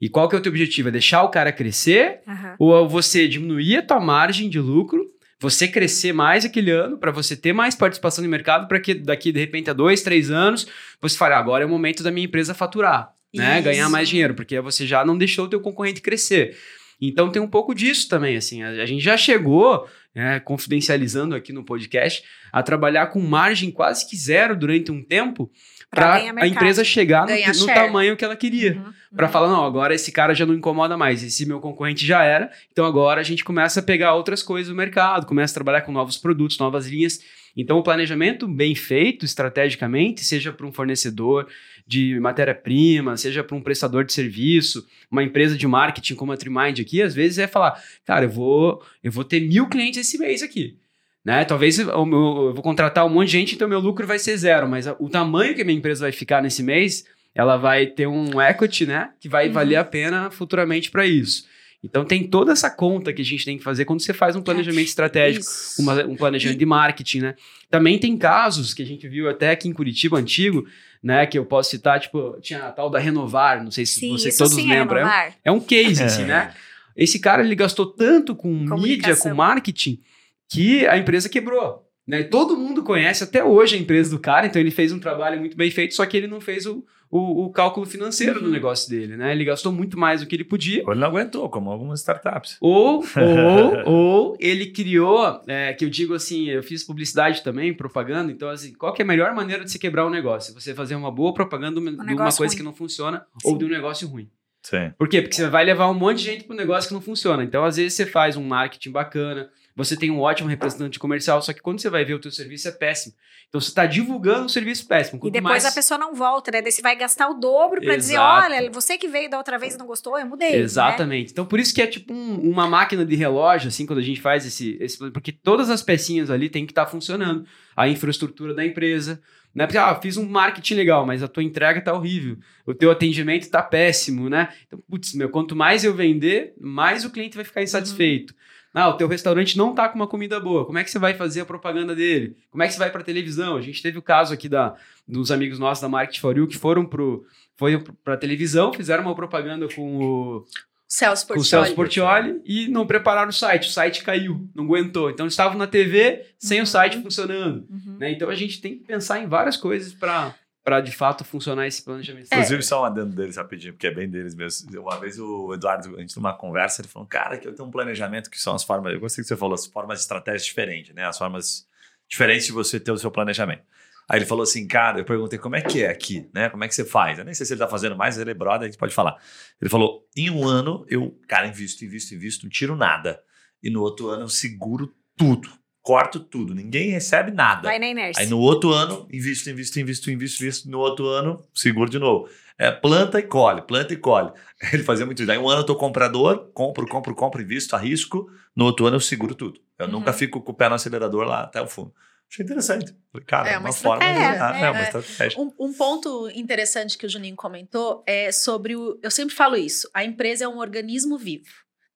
E qual que é o teu objetivo? É deixar o cara crescer uhum. ou você diminuir a tua margem de lucro, você crescer mais aquele ano para você ter mais participação no mercado para que daqui de repente a dois, três anos você fale, ah, agora é o momento da minha empresa faturar, né? Ganhar mais dinheiro, porque você já não deixou o teu concorrente crescer. Então tem um pouco disso também, assim, a, a gente já chegou, né, confidencializando aqui no podcast, a trabalhar com margem quase que zero durante um tempo para a empresa chegar no, no tamanho que ela queria. Uhum, para uhum. falar, não, agora esse cara já não incomoda mais, esse meu concorrente já era, então agora a gente começa a pegar outras coisas do mercado, começa a trabalhar com novos produtos, novas linhas. Então o planejamento bem feito estrategicamente, seja para um fornecedor de matéria-prima, seja para um prestador de serviço, uma empresa de marketing como a Trimind aqui, às vezes é falar, cara, eu vou, eu vou ter mil clientes esse mês aqui. Né? Talvez eu, eu, vou contratar um monte de gente, então meu lucro vai ser zero, mas o tamanho que a minha empresa vai ficar nesse mês, ela vai ter um equity, né? Que vai uhum. valer a pena futuramente para isso. Então tem toda essa conta que a gente tem que fazer quando você faz um planejamento estratégico, uma, um planejamento de marketing, né? Também tem casos que a gente viu até aqui em Curitiba antigo, né? Que eu posso citar, tipo, tinha a tal da Renovar, não sei se Sim, você todos sim, lembram. É, é, um case, assim, né? Esse cara ele gastou tanto com mídia, com marketing, que a empresa quebrou. Né? Todo mundo conhece até hoje a empresa do cara, então ele fez um trabalho muito bem feito, só que ele não fez o, o, o cálculo financeiro uhum. do negócio dele, né? Ele gastou muito mais do que ele podia. Ou ele não aguentou, como algumas startups. Ou, ou, ou ele criou, é, que eu digo assim, eu fiz publicidade também, propaganda, então assim, qual que é a melhor maneira de se quebrar um negócio? Você fazer uma boa propaganda um de uma coisa ruim. que não funciona Sim. ou de um negócio ruim. Sim. Por quê? Porque você vai levar um monte de gente para um negócio que não funciona. Então, às vezes, você faz um marketing bacana, você tem um ótimo representante comercial, só que quando você vai ver o teu serviço é péssimo. Então você está divulgando um serviço péssimo. Quanto e depois mais... a pessoa não volta, né? Daí você vai gastar o dobro para dizer, olha, você que veio da outra vez e não gostou, eu mudei. Né? Exatamente. Né? Então por isso que é tipo um, uma máquina de relógio, assim, quando a gente faz esse, esse porque todas as pecinhas ali tem que estar tá funcionando. A infraestrutura da empresa, né? Porque, ah, fiz um marketing legal, mas a tua entrega tá horrível. O teu atendimento tá péssimo, né? Então, putz, meu, quanto mais eu vender, mais o cliente vai ficar insatisfeito. Uhum. Ah, o teu restaurante não tá com uma comida boa. Como é que você vai fazer a propaganda dele? Como é que você vai para televisão? A gente teve o caso aqui da, dos amigos nossos da Market for You que foram pro foi para televisão, fizeram uma propaganda com o Celso Portioli. O Celso Portioli e não prepararam o site. O site caiu, não aguentou. Então eles estavam na TV sem uhum. o site funcionando. Uhum. Né? Então a gente tem que pensar em várias coisas para para de fato funcionar esse planejamento. Inclusive, só um adendo deles rapidinho, porque é bem deles mesmo. Uma vez o Eduardo, a gente numa conversa, ele falou: Cara, que eu tenho um planejamento que são as formas. Eu gostei que você falou, as formas de estratégia diferentes, né? As formas diferentes de você ter o seu planejamento. Aí ele falou assim, cara, eu perguntei como é que é aqui, né? Como é que você faz? Eu nem sei se ele tá fazendo mais, ele é brother, a gente pode falar. Ele falou: em um ano eu, cara, invisto, invisto, invisto, não tiro nada. E no outro ano eu seguro tudo corto tudo, ninguém recebe nada. Vai na inércia. Aí no outro ano, invisto, invisto, invisto, invisto, invisto. No outro ano, seguro de novo. É, planta e colhe, planta e colhe. Ele fazia muito isso. Aí um ano eu tô comprador, compro, compro, compro, invisto, arrisco. No outro ano eu seguro tudo. Eu uhum. nunca fico com o pé no acelerador lá até o fundo. Achei interessante. Cara, é uma, uma forma de... É, é, é, uma estratégia. Um, um, ponto interessante que o Juninho comentou é sobre o... Eu sempre falo isso. A empresa é um organismo vivo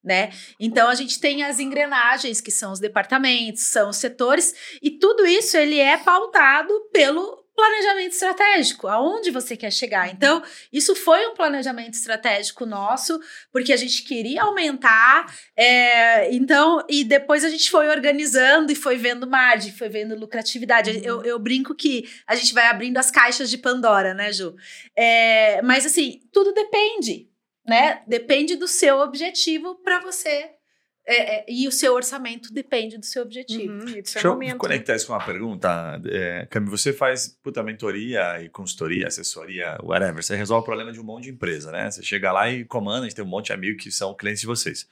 né? Então a gente tem as engrenagens que são os departamentos, são os setores e tudo isso ele é pautado pelo planejamento estratégico, aonde você quer chegar. Então, isso foi um planejamento estratégico nosso, porque a gente queria aumentar, é, então, e depois a gente foi organizando e foi vendo margem, foi vendo lucratividade. Eu, eu brinco que a gente vai abrindo as caixas de Pandora, né, Ju? É, mas, assim, tudo depende né? Depende do seu objetivo para você. É, é, e o seu orçamento depende do seu objetivo. Uhum, Deixa eu momento. conectar isso com uma pergunta. É, Cami, você faz puta mentoria e consultoria, assessoria, whatever. Você resolve o problema de um monte de empresa, né? Você chega lá e comanda, a gente tem um monte de amigos que são clientes de vocês.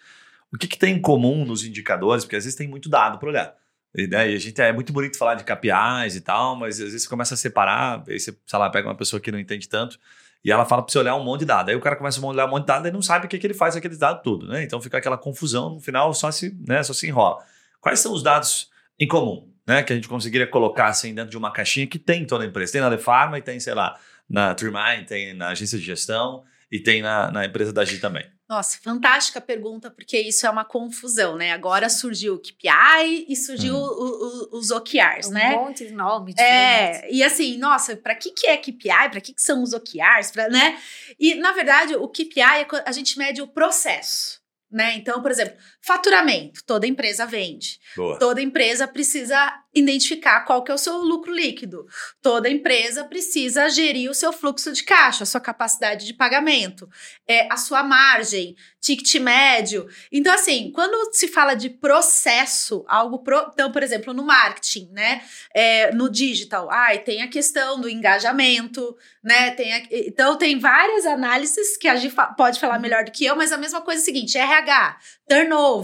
O que, que tem em comum nos indicadores? Porque às vezes tem muito dado para olhar. E, né, e a gente é muito bonito falar de KPIs e tal, mas às vezes você começa a separar, aí você, sei lá, pega uma pessoa que não entende tanto e ela fala para você olhar um monte de dados. Aí o cara começa a olhar um monte de dados e não sabe o que, que ele faz com aqueles dados tudo, né? Então fica aquela confusão, no final só se, né, só se enrola. Quais são os dados em comum, né? Que a gente conseguiria colocar assim dentro de uma caixinha que tem toda a empresa. Tem na Lefarma e tem, sei lá, na Trimind, tem na agência de gestão e tem na, na empresa da G também. Nossa, fantástica pergunta, porque isso é uma confusão, né? Agora surgiu o KPI e surgiu hum. o, o, os OKRs, um né? Um monte de nome É, e assim, nossa, para que, que é KPI? Para que, que são os OKRs? Pra, né? E, na verdade, o KPI, é a gente mede o processo. Né? Então, por exemplo, faturamento, toda empresa vende. Boa. Toda empresa precisa identificar qual que é o seu lucro líquido. Toda empresa precisa gerir o seu fluxo de caixa, a sua capacidade de pagamento, é, a sua margem, ticket médio. Então, assim, quando se fala de processo, algo. Pro, então, por exemplo, no marketing, né? É, no digital, ai, tem a questão do engajamento, né? Tem a, então, tem várias análises que a gente pode falar melhor do que eu, mas a mesma coisa é a seguinte: RH, turnover.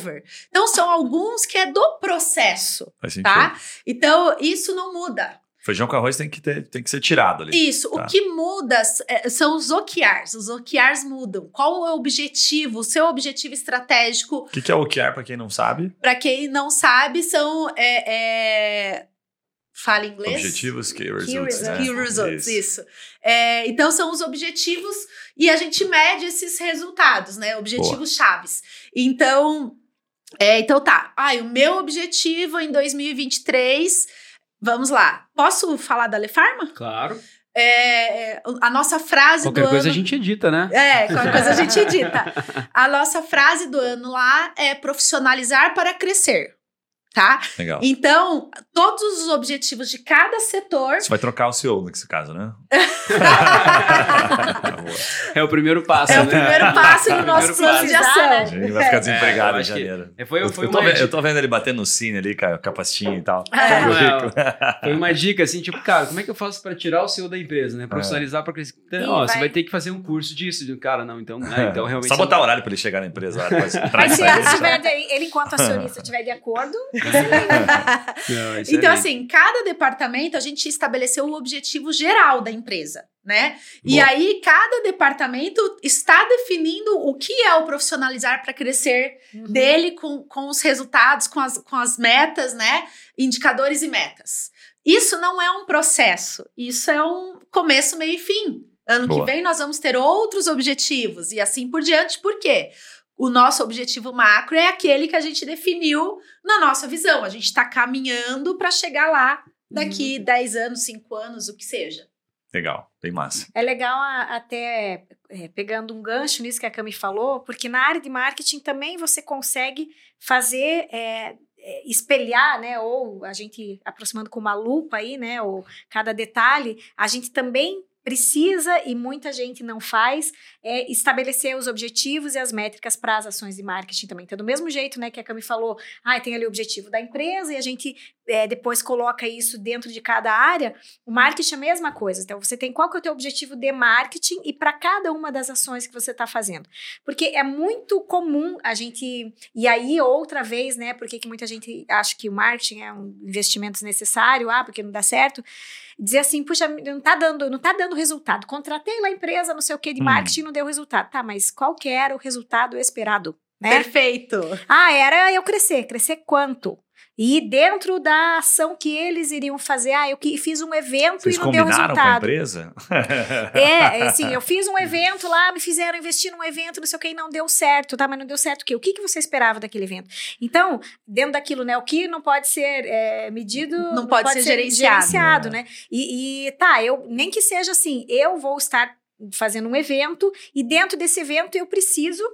Então, são alguns que é do processo. tá? Então, isso não muda. Feijão com arroz tem que, ter, tem que ser tirado ali. Isso. Tá. O que muda é, são os OKRs. Os OKRs mudam. Qual é o objetivo? O seu objetivo estratégico. O que, que, é OKR, para quem não sabe? Para quem não sabe, são. É, é... Fala inglês? Objetivos, key results. Key, né? key results, isso. isso. É, então, são os objetivos e a gente mede esses resultados, né? Objetivos Boa. chaves. Então, é, então tá. Ai, o meu objetivo em 2023 Vamos lá. Posso falar da Lefarma? Claro. É, a nossa frase qualquer do coisa ano... a gente edita, né? É, qualquer coisa a gente edita. A nossa frase do ano lá é profissionalizar para crescer tá? Legal. Então, todos os objetivos de cada setor. Você vai trocar o CEO nesse caso, né? é o primeiro passo. É né? o primeiro passo no nosso plano de ação. Ele vai ficar desempregado é, em janeiro. Foi, foi eu, tô vendo, eu, tô vendo, ele batendo no cine ali com a, com a pastinha e tal. É. foi uma dica assim, tipo, cara, como é que eu faço para tirar o CEO da empresa, né? Profissionalizar é. para crescer. Então, ó, vai... você vai ter que fazer um curso disso. Cara, não, então, né, então realmente. Só botar horário para ele chegar na empresa. Mas se ele, enquanto acionista, estiver de acordo, Não, então, assim, cada departamento a gente estabeleceu o objetivo geral da empresa, né? E aí, cada departamento está definindo o que é o profissionalizar para crescer uhum. dele com, com os resultados, com as, com as metas, né? Indicadores e metas. Isso não é um processo, isso é um começo, meio e fim. Ano Boa. que vem nós vamos ter outros objetivos e assim por diante. Por quê? O nosso objetivo macro é aquele que a gente definiu na nossa visão. A gente está caminhando para chegar lá daqui uhum. 10 anos, 5 anos, o que seja. Legal, bem massa. É legal até é, pegando um gancho nisso que a Cami falou, porque na área de marketing também você consegue fazer é, é, espelhar, né, ou a gente aproximando com uma lupa aí, né, ou cada detalhe, a gente também precisa e muita gente não faz é estabelecer os objetivos e as métricas para as ações de marketing também. Então, do mesmo jeito, né, que a Cami falou, ah, tem ali o objetivo da empresa e a gente é, depois coloca isso dentro de cada área, o marketing é a mesma coisa. Então, você tem qual que é o teu objetivo de marketing e para cada uma das ações que você está fazendo. Porque é muito comum a gente, e aí outra vez, né, porque que muita gente acha que o marketing é um investimento desnecessário, ah, porque não dá certo, dizer assim, puxa, não tá dando, não tá dando resultado. Contratei lá a empresa, não sei o que, de hum. marketing, não deu resultado. Tá, mas qual que era o resultado esperado? Né? Perfeito. Ah, era eu crescer. Crescer quanto? E dentro da ação que eles iriam fazer, ah, eu fiz um evento Vocês e não deu resultado. Com a empresa? é, assim, eu fiz um evento lá, me fizeram investir num evento, não sei o que, e não deu certo, tá? Mas não deu certo o quê? O que, que você esperava daquele evento? Então, dentro daquilo, né, o que não pode ser é, medido... Não, não pode, pode, ser, ser gerenciado. gerenciado né? E, e, tá, eu, nem que seja assim, eu vou estar fazendo um evento e dentro desse evento eu preciso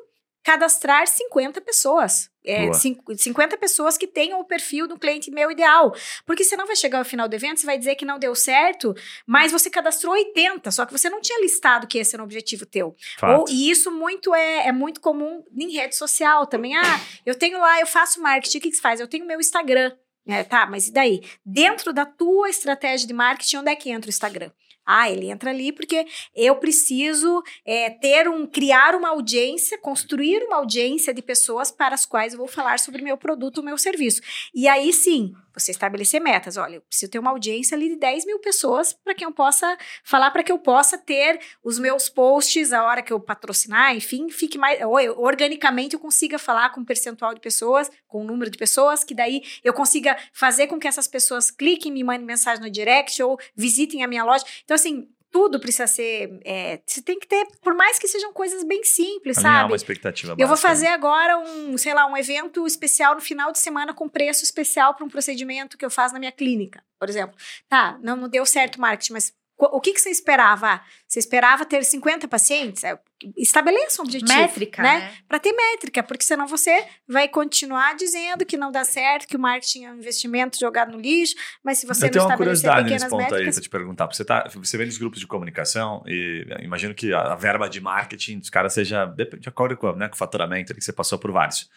cadastrar 50 pessoas. É, 50 pessoas que tenham o perfil do cliente meu ideal. Porque senão vai chegar ao final do evento, você vai dizer que não deu certo, mas você cadastrou 80, só que você não tinha listado que esse era o objetivo teu. Ou, e isso muito é, é muito comum em rede social também. Ah, eu tenho lá, eu faço marketing, o que, que você faz? Eu tenho meu Instagram. É, tá, mas e daí? Dentro da tua estratégia de marketing, onde é que entra o Instagram? Ah, ele entra ali porque eu preciso é, ter um, criar uma audiência, construir uma audiência de pessoas para as quais eu vou falar sobre meu produto, o meu serviço. E aí sim, você estabelecer metas. Olha, eu preciso ter uma audiência ali de 10 mil pessoas para que eu possa falar, para que eu possa ter os meus posts a hora que eu patrocinar, enfim, fique mais. Ou eu, organicamente eu consiga falar com um percentual de pessoas, com um número de pessoas, que daí eu consiga fazer com que essas pessoas cliquem, me mandem mensagem no direct ou visitem a minha loja. Então, assim, tudo precisa ser. É, você tem que ter, por mais que sejam coisas bem simples, Alinhar sabe? uma expectativa Eu vou fazer agora um, sei lá, um evento especial no final de semana com preço especial para um procedimento que eu faço na minha clínica, por exemplo. Tá, não, não deu certo o marketing, mas o que, que você esperava? Você esperava ter 50 pacientes? É, estabeleça um objetivo. Métrica, né? né? Para ter métrica, porque senão você vai continuar dizendo que não dá certo, que o marketing é um investimento jogado no lixo, mas se você Eu não estabelecer pequenas métricas... Eu tenho uma curiosidade nesse ponto métricas... aí, pra te perguntar. Você, tá, você vem nos grupos de comunicação e imagino que a, verba de marketing dos caras seja de acordo com, né, com o faturamento que você passou por vários.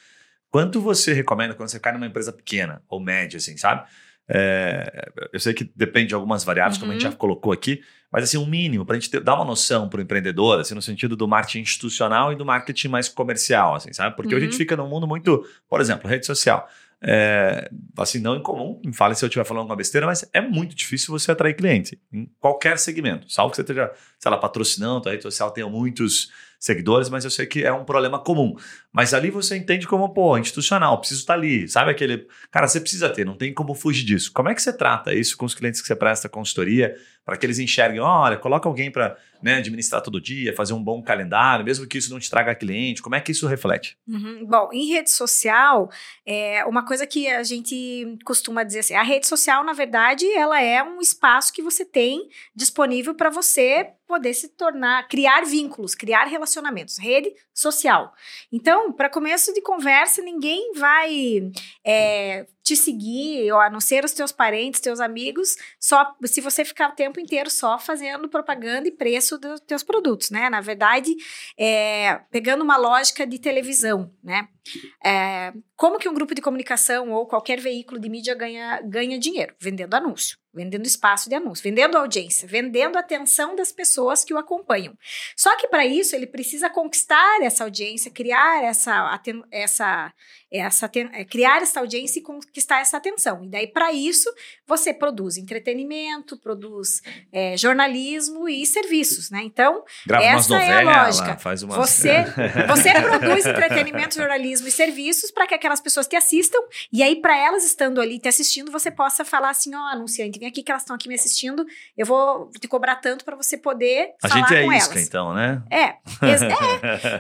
Quanto você recomenda quando você cai numa empresa pequena ou média, assim, sabe? É, eu sei que depende de algumas variáveis, uhum. como a gente já uhum. colocou aqui, mas assim, um mínimo, para a gente ter, dar uma noção para o empreendedor, assim, no sentido do marketing institucional e do marketing mais comercial, assim, sabe? Porque uhum. a gente fica num mundo muito, por exemplo, rede social. É, assim, não incomum, me fale se eu estiver falando alguma besteira, mas é muito difícil você atrair cliente em qualquer segmento, salvo que você esteja, sei lá, patrocinando, a rede social tenha muitos seguidores, mas eu sei que é um problema comum. Mas ali você entende como, pô, institucional, preciso estar ali, sabe aquele. Cara, você precisa ter, não tem como fugir disso. Como é que você trata isso com os clientes que você presta consultoria, para que eles enxerguem, olha, coloca alguém para né, administrar todo dia, fazer um bom calendário, mesmo que isso não te traga cliente, como é que isso reflete? Uhum. Bom, em rede social, é uma coisa que a gente costuma dizer assim, a rede social, na verdade, ela é um espaço que você tem disponível para você poder se tornar, criar vínculos, criar relacionamentos, rede social. Então, para começo de conversa, ninguém vai é, te seguir, ou a não ser os teus parentes, teus amigos, só se você ficar o tempo inteiro só fazendo propaganda e preço dos teus produtos, né? Na verdade, é, pegando uma lógica de televisão, né? É, como que um grupo de comunicação ou qualquer veículo de mídia ganha, ganha dinheiro? Vendendo anúncio vendendo espaço de anúncio, vendendo audiência, vendendo a atenção das pessoas que o acompanham. Só que para isso ele precisa conquistar essa audiência, criar essa, essa, essa é, criar essa audiência e conquistar essa atenção. E daí para isso você produz entretenimento, produz é, jornalismo e serviços, né? Então Grava essa é a lógica. Faz umas... Você você produz entretenimento, jornalismo e serviços para que aquelas pessoas te assistam e aí para elas estando ali te assistindo você possa falar assim, ó, oh, anunciante vem aqui que elas estão aqui me assistindo, eu vou te cobrar tanto para você poder a falar gente é com isca, elas. então, né? É, é.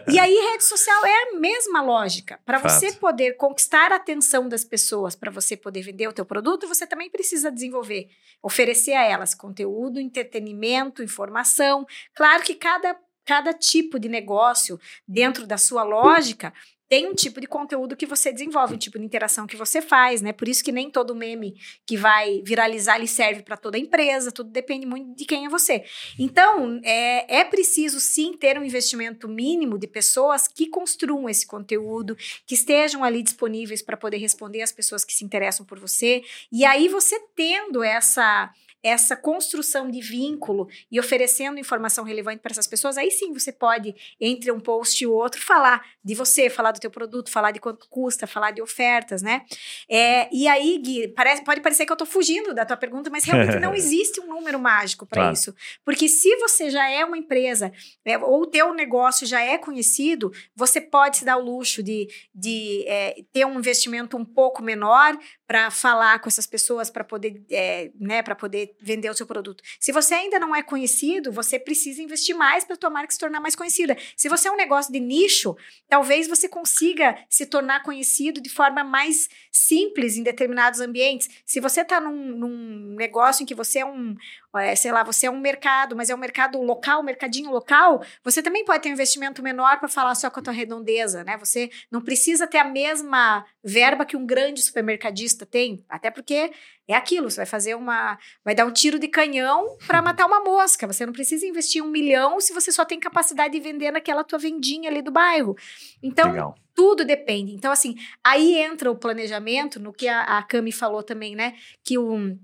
E aí rede social é a mesma lógica. Para você poder conquistar a atenção das pessoas, para você poder vender o teu produto, você também precisa desenvolver, oferecer a elas conteúdo, entretenimento, informação. Claro que cada cada tipo de negócio dentro da sua lógica tem um tipo de conteúdo que você desenvolve, um tipo de interação que você faz, né? Por isso que nem todo meme que vai viralizar ele serve para toda a empresa, tudo depende muito de quem é você. Então, é, é preciso sim ter um investimento mínimo de pessoas que construam esse conteúdo, que estejam ali disponíveis para poder responder às pessoas que se interessam por você. E aí, você tendo essa essa construção de vínculo e oferecendo informação relevante para essas pessoas, aí sim você pode, entre um post e outro, falar de você, falar do teu produto, falar de quanto custa, falar de ofertas, né? É, e aí, Gui, parece, pode parecer que eu estou fugindo da tua pergunta, mas realmente não existe um número mágico para claro. isso. Porque se você já é uma empresa, é, ou o teu negócio já é conhecido, você pode se dar o luxo de, de é, ter um investimento um pouco menor para falar com essas pessoas, para poder, é, né, para poder vender o seu produto. Se você ainda não é conhecido, você precisa investir mais para a tua marca se tornar mais conhecida. Se você é um negócio de nicho, talvez você consiga se tornar conhecido de forma mais simples em determinados ambientes. Se você está num, num, negócio em que você é um, é, sei lá, você é um mercado, mas é um mercado local, um mercadinho local, você também pode ter um investimento menor para falar só com a tua redondeza, né? Você não precisa ter a mesma verba que um grande supermercadista tem, até porque é aquilo, você vai fazer uma, vai dar um tiro de canhão para matar uma mosca, você não precisa investir um milhão se você só tem capacidade de vender naquela tua vendinha ali do bairro. Então, Legal. tudo depende. Então, assim, aí entra o planejamento, no que a, a Cami falou também, né, que o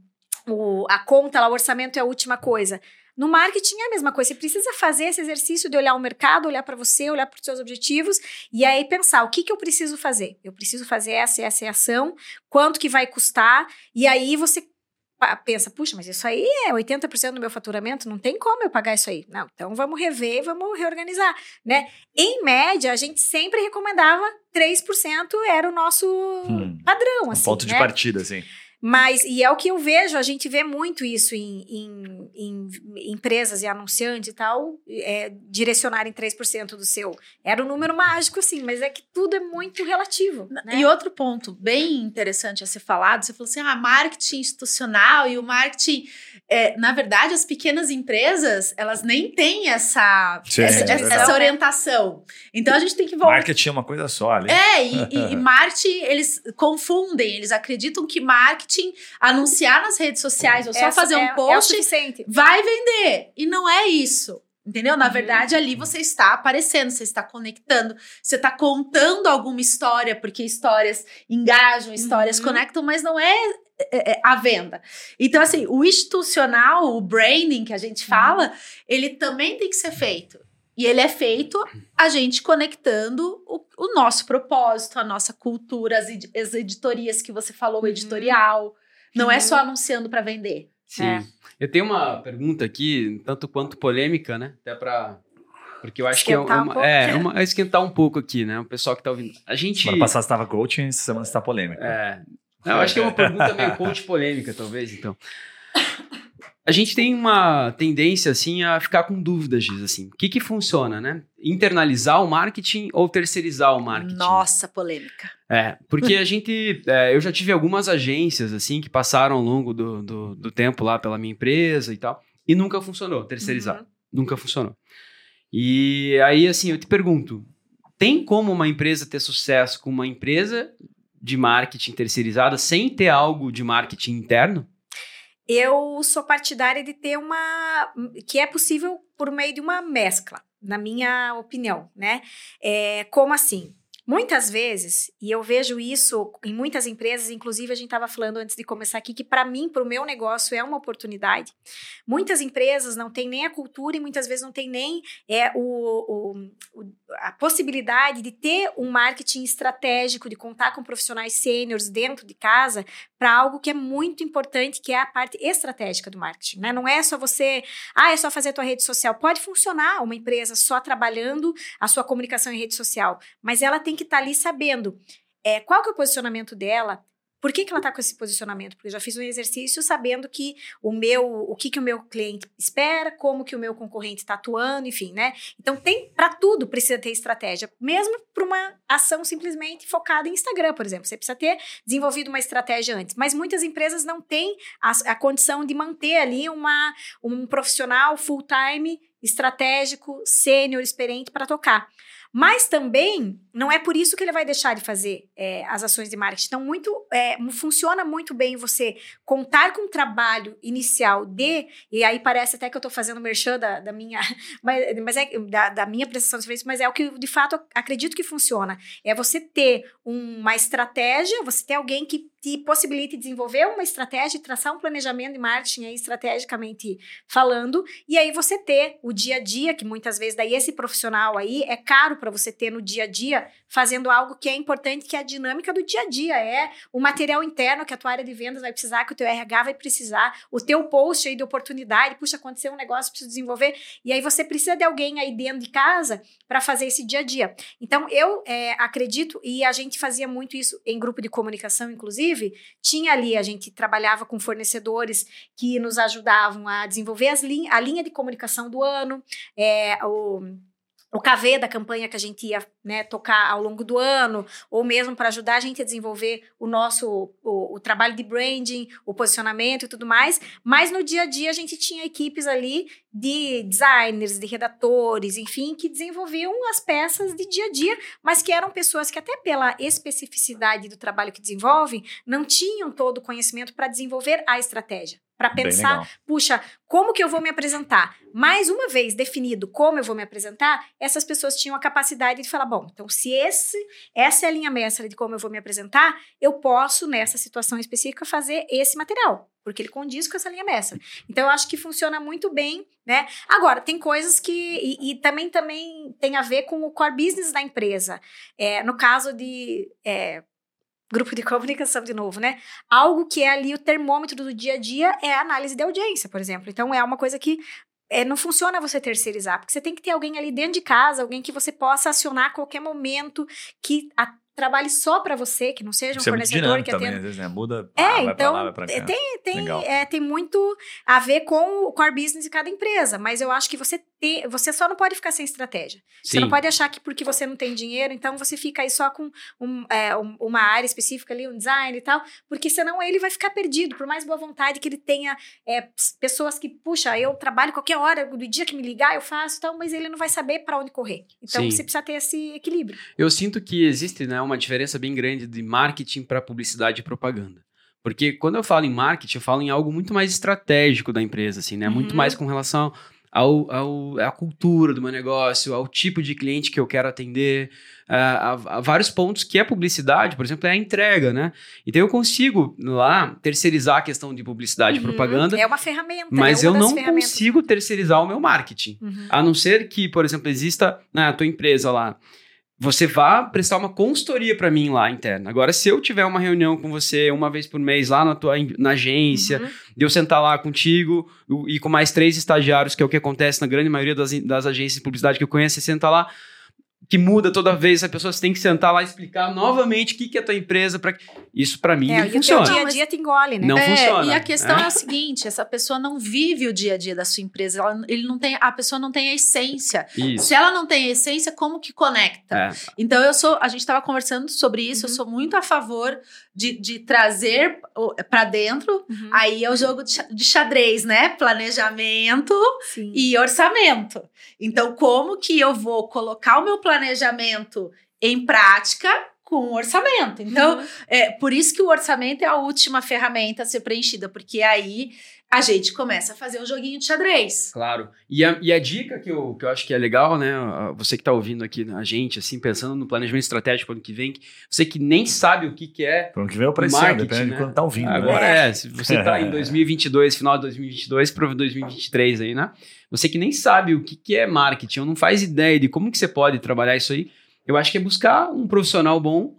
o, a conta lá, o orçamento é a última coisa. No marketing é a mesma coisa. Você precisa fazer esse exercício de olhar o mercado, olhar para você, olhar para os seus objetivos e aí pensar o que, que eu preciso fazer. Eu preciso fazer essa e essa ação, quanto que vai custar, e aí você pensa, puxa, mas isso aí é 80% do meu faturamento, não tem como eu pagar isso aí. Não, então vamos rever, vamos reorganizar, né? Em média, a gente sempre recomendava 3% era o nosso hum, padrão, assim, ponto né? de partida, assim. Mas, e é o que eu vejo, a gente vê muito isso em, em, em empresas e anunciantes e tal, é, direcionarem 3% do seu. Era um número mágico, sim, mas é que tudo é muito relativo. Né? E outro ponto bem interessante a ser falado, você falou assim, ah, marketing institucional e o marketing é, na verdade, as pequenas empresas, elas nem têm essa, Sim, essa, é essa, orientação. Então a gente tem que voltar. Marketing é uma coisa só ali. É, e, e, e, marketing, eles confundem, eles acreditam que marketing, anunciar nas redes sociais ou só essa fazer um é, post, é vai vender. E não é isso. Entendeu? Na uhum. verdade, ali você está aparecendo, você está conectando, você está contando alguma história, porque histórias engajam, histórias uhum. conectam, mas não é é, é, a venda. Então, assim, o institucional, o branding que a gente uhum. fala, ele também tem que ser feito. E ele é feito a gente conectando o, o nosso propósito, a nossa cultura, as, ed as editorias que você falou, o editorial. Não é só anunciando para vender. Sim. É. Eu tenho uma pergunta aqui, tanto quanto polêmica, né? Até para porque eu acho esquentar que é uma, um é, uma, é esquentar um pouco aqui, né? O pessoal que tá ouvindo. A gente. Semana passada estava coaching, essa semana está polêmica. É. Eu acho que é uma pergunta meio coach polêmica, talvez, então. A gente tem uma tendência, assim, a ficar com dúvidas, diz assim. O que que funciona, né? Internalizar o marketing ou terceirizar o marketing? Nossa, polêmica. É, porque a gente... É, eu já tive algumas agências, assim, que passaram ao longo do, do, do, tempo lá pela minha empresa e tal, e nunca funcionou, terceirizar. Uhum. Nunca funcionou. E aí, assim, eu te pergunto, tem como uma empresa ter sucesso com uma empresa de marketing terceirizada sem ter algo de marketing interno? Eu sou partidária de ter uma. que é possível por meio de uma mescla, na minha opinião, né? É, como assim? Muitas vezes, e eu vejo isso em muitas empresas, inclusive a gente estava falando antes de começar aqui, que para mim, para o meu negócio, é uma oportunidade. Muitas empresas não têm nem a cultura e muitas vezes não têm nem é, o, o, a possibilidade de ter um marketing estratégico, de contar com profissionais sêniores dentro de casa para algo que é muito importante, que é a parte estratégica do marketing. Né? Não é só você, ah, é só fazer a tua rede social. Pode funcionar uma empresa só trabalhando a sua comunicação em rede social, mas ela tem que estar tá ali sabendo é, qual que é o posicionamento dela, por que, que ela está com esse posicionamento? Porque eu já fiz um exercício sabendo que o meu, o que, que o meu cliente espera, como que o meu concorrente está atuando, enfim, né? Então tem para tudo precisa ter estratégia, mesmo para uma ação simplesmente focada em Instagram, por exemplo. Você precisa ter desenvolvido uma estratégia antes. Mas muitas empresas não têm a, a condição de manter ali uma, um profissional full time estratégico, sênior, experiente para tocar. Mas também não é por isso que ele vai deixar de fazer é, as ações de marketing. Então, muito é, funciona muito bem você contar com o trabalho inicial de, e aí parece até que eu estou fazendo merchan da, da minha, mas, mas é da, da, minha prestação de serviço, mas é o que de fato acredito que funciona. É você ter uma estratégia, você ter alguém que te possibilite desenvolver uma estratégia, traçar um planejamento de marketing aí, estrategicamente falando, e aí você ter o dia a dia, que muitas vezes daí esse profissional aí é caro para você ter no dia a dia, fazendo algo que é importante, que é a dinâmica do dia a dia, é o material interno que a tua área de vendas vai precisar, que o teu RH vai precisar, o teu post aí de oportunidade, puxa, aconteceu um negócio, preciso desenvolver, e aí você precisa de alguém aí dentro de casa para fazer esse dia a dia. Então, eu é, acredito, e a gente fazia muito isso em grupo de comunicação, inclusive, tinha ali, a gente trabalhava com fornecedores que nos ajudavam a desenvolver as lin a linha de comunicação do ano, é, o o KV da campanha que a gente ia né, tocar ao longo do ano, ou mesmo para ajudar a gente a desenvolver o nosso o, o, trabalho de branding, o posicionamento e tudo mais. Mas no dia a dia a gente tinha equipes ali de designers, de redatores, enfim, que desenvolviam as peças de dia a dia, mas que eram pessoas que até pela especificidade do trabalho que desenvolvem, não tinham todo o conhecimento para desenvolver a estratégia para pensar, puxa, como que eu vou me apresentar? Mais uma vez definido como eu vou me apresentar, essas pessoas tinham a capacidade de falar, bom, então se esse essa é a linha mestra de como eu vou me apresentar, eu posso nessa situação específica fazer esse material, porque ele condiz com essa linha mestra. Então eu acho que funciona muito bem, né? Agora tem coisas que e, e também também tem a ver com o core business da empresa. É, no caso de é, grupo de comunicação de novo, né? Algo que é ali o termômetro do dia a dia é a análise de audiência, por exemplo. Então é uma coisa que é, não funciona você terceirizar, porque você tem que ter alguém ali dentro de casa, alguém que você possa acionar a qualquer momento, que a, trabalhe só para você, que não seja um Isso fornecedor é que atenda. Também, às vezes, né? Muda, é, ah, então, lá, tem, tem, é, tem muito a ver com o core business de cada empresa, mas eu acho que você ter, você só não pode ficar sem estratégia. Sim. Você não pode achar que porque você não tem dinheiro, então você fica aí só com um, é, uma área específica ali, um design e tal, porque senão ele vai ficar perdido, por mais boa vontade que ele tenha é, pessoas que, puxa, eu trabalho qualquer hora do dia que me ligar, eu faço tal, mas ele não vai saber para onde correr. Então Sim. você precisa ter esse equilíbrio. Eu sinto que existe, né, uma diferença bem grande de marketing para publicidade e propaganda. Porque quando eu falo em marketing, eu falo em algo muito mais estratégico da empresa, assim, né? Uhum. Muito mais com relação ao, ao, à cultura do meu negócio, ao tipo de cliente que eu quero atender, a, a, a, vários pontos que é publicidade, por exemplo, é a entrega, né? Então eu consigo lá terceirizar a questão de publicidade uhum, e propaganda. É uma ferramenta. Mas é eu não consigo terceirizar o meu marketing. Uhum. A não ser que, por exemplo, exista na tua empresa lá você vá prestar uma consultoria para mim lá interna. Agora, se eu tiver uma reunião com você uma vez por mês lá na tua na agência, uhum. de eu sentar lá contigo e com mais três estagiários, que é o que acontece na grande maioria das, das agências de publicidade que eu conheço, você senta lá, que muda toda vez, a pessoa tem que sentar lá e explicar novamente o que, que é a tua empresa. Pra... Isso para mim é, não funciona. O dia a dia te engole, né? Não é, funciona. E a questão é. é. a seguinte: essa pessoa não vive o dia a dia da sua empresa. Ela, ele não tem, a pessoa não tem a essência. Isso. Se ela não tem a essência, como que conecta? É. Então eu sou. A gente estava conversando sobre isso, uhum. eu sou muito a favor de, de trazer para dentro. Uhum. Aí é o jogo de xadrez, né? Planejamento Sim. e orçamento. Então, como que eu vou colocar o meu planejamento em prática com o orçamento. Então, uhum. é por isso que o orçamento é a última ferramenta a ser preenchida, porque aí a gente começa a fazer um joguinho de xadrez. Claro. E a, e a dica que eu, que eu acho que é legal, né? Você que está ouvindo aqui a gente, assim, pensando no planejamento estratégico para o ano que vem, você que nem sabe o que, que é. Para o ano que vem é o preço, depende né? de quando está ouvindo. Agora né? é, se você está em 2022, final de 2022 para 2023 aí, né? Você que nem sabe o que, que é marketing, ou não faz ideia de como que você pode trabalhar isso aí, eu acho que é buscar um profissional bom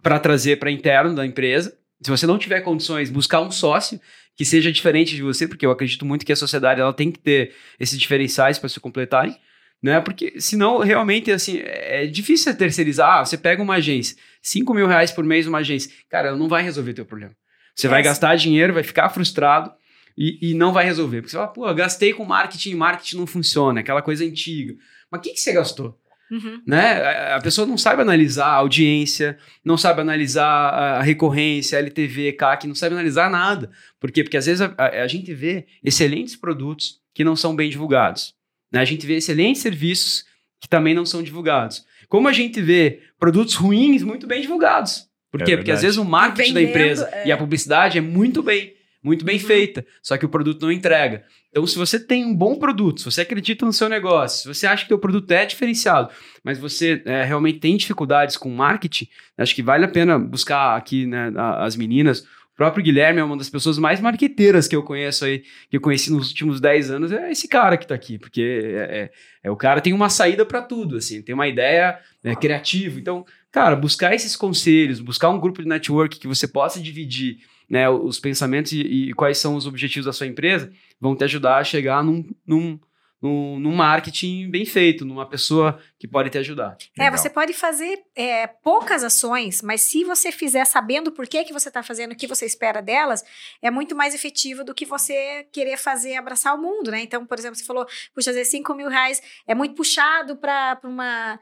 para trazer para interno da empresa. Se você não tiver condições, buscar um sócio que seja diferente de você, porque eu acredito muito que a sociedade ela tem que ter esses diferenciais para se completarem, né? Porque senão realmente assim é difícil terceirizar. Ah, você pega uma agência, 5 mil reais por mês uma agência, cara, ela não vai resolver teu problema. Você é vai gastar dinheiro, vai ficar frustrado e, e, não vai resolver. Porque você fala, pô, gastei com marketing, marketing não funciona, aquela coisa antiga. Mas o que, que você gastou? Uhum. Né? A pessoa não sabe analisar a audiência, não sabe analisar a recorrência, LTV, CAC, não sabe analisar nada. Por quê? Porque às vezes a, a, a gente vê excelentes produtos que não são bem divulgados. Né? A gente vê excelentes serviços que também não são divulgados. Como a gente vê produtos ruins muito bem divulgados. Por é quê? Porque às vezes o marketing da empresa é. e a publicidade é muito bem muito bem uhum. feita, só que o produto não entrega. Então, se você tem um bom produto, se você acredita no seu negócio, se você acha que o produto é diferenciado, mas você é, realmente tem dificuldades com marketing, acho que vale a pena buscar aqui né, as meninas. O próprio Guilherme é uma das pessoas mais marqueteiras que eu conheço aí, que eu conheci nos últimos 10 anos, é esse cara que está aqui, porque é, é, é, o cara tem uma saída para tudo, assim, tem uma ideia é, criativa. Então, cara, buscar esses conselhos, buscar um grupo de network que você possa dividir né, os pensamentos e, e, quais são os objetivos da sua empresa, vão te ajudar a chegar num, num, num, num marketing bem feito, numa pessoa que pode te ajudar. É, Legal. você pode fazer é, poucas ações, mas se você fizer sabendo por que, que você está fazendo, o que você espera delas, é muito mais efetivo do que você querer fazer abraçar o mundo, né? Então, por exemplo, você falou, puxa, às vezes 5 mil reais é muito puxado para uma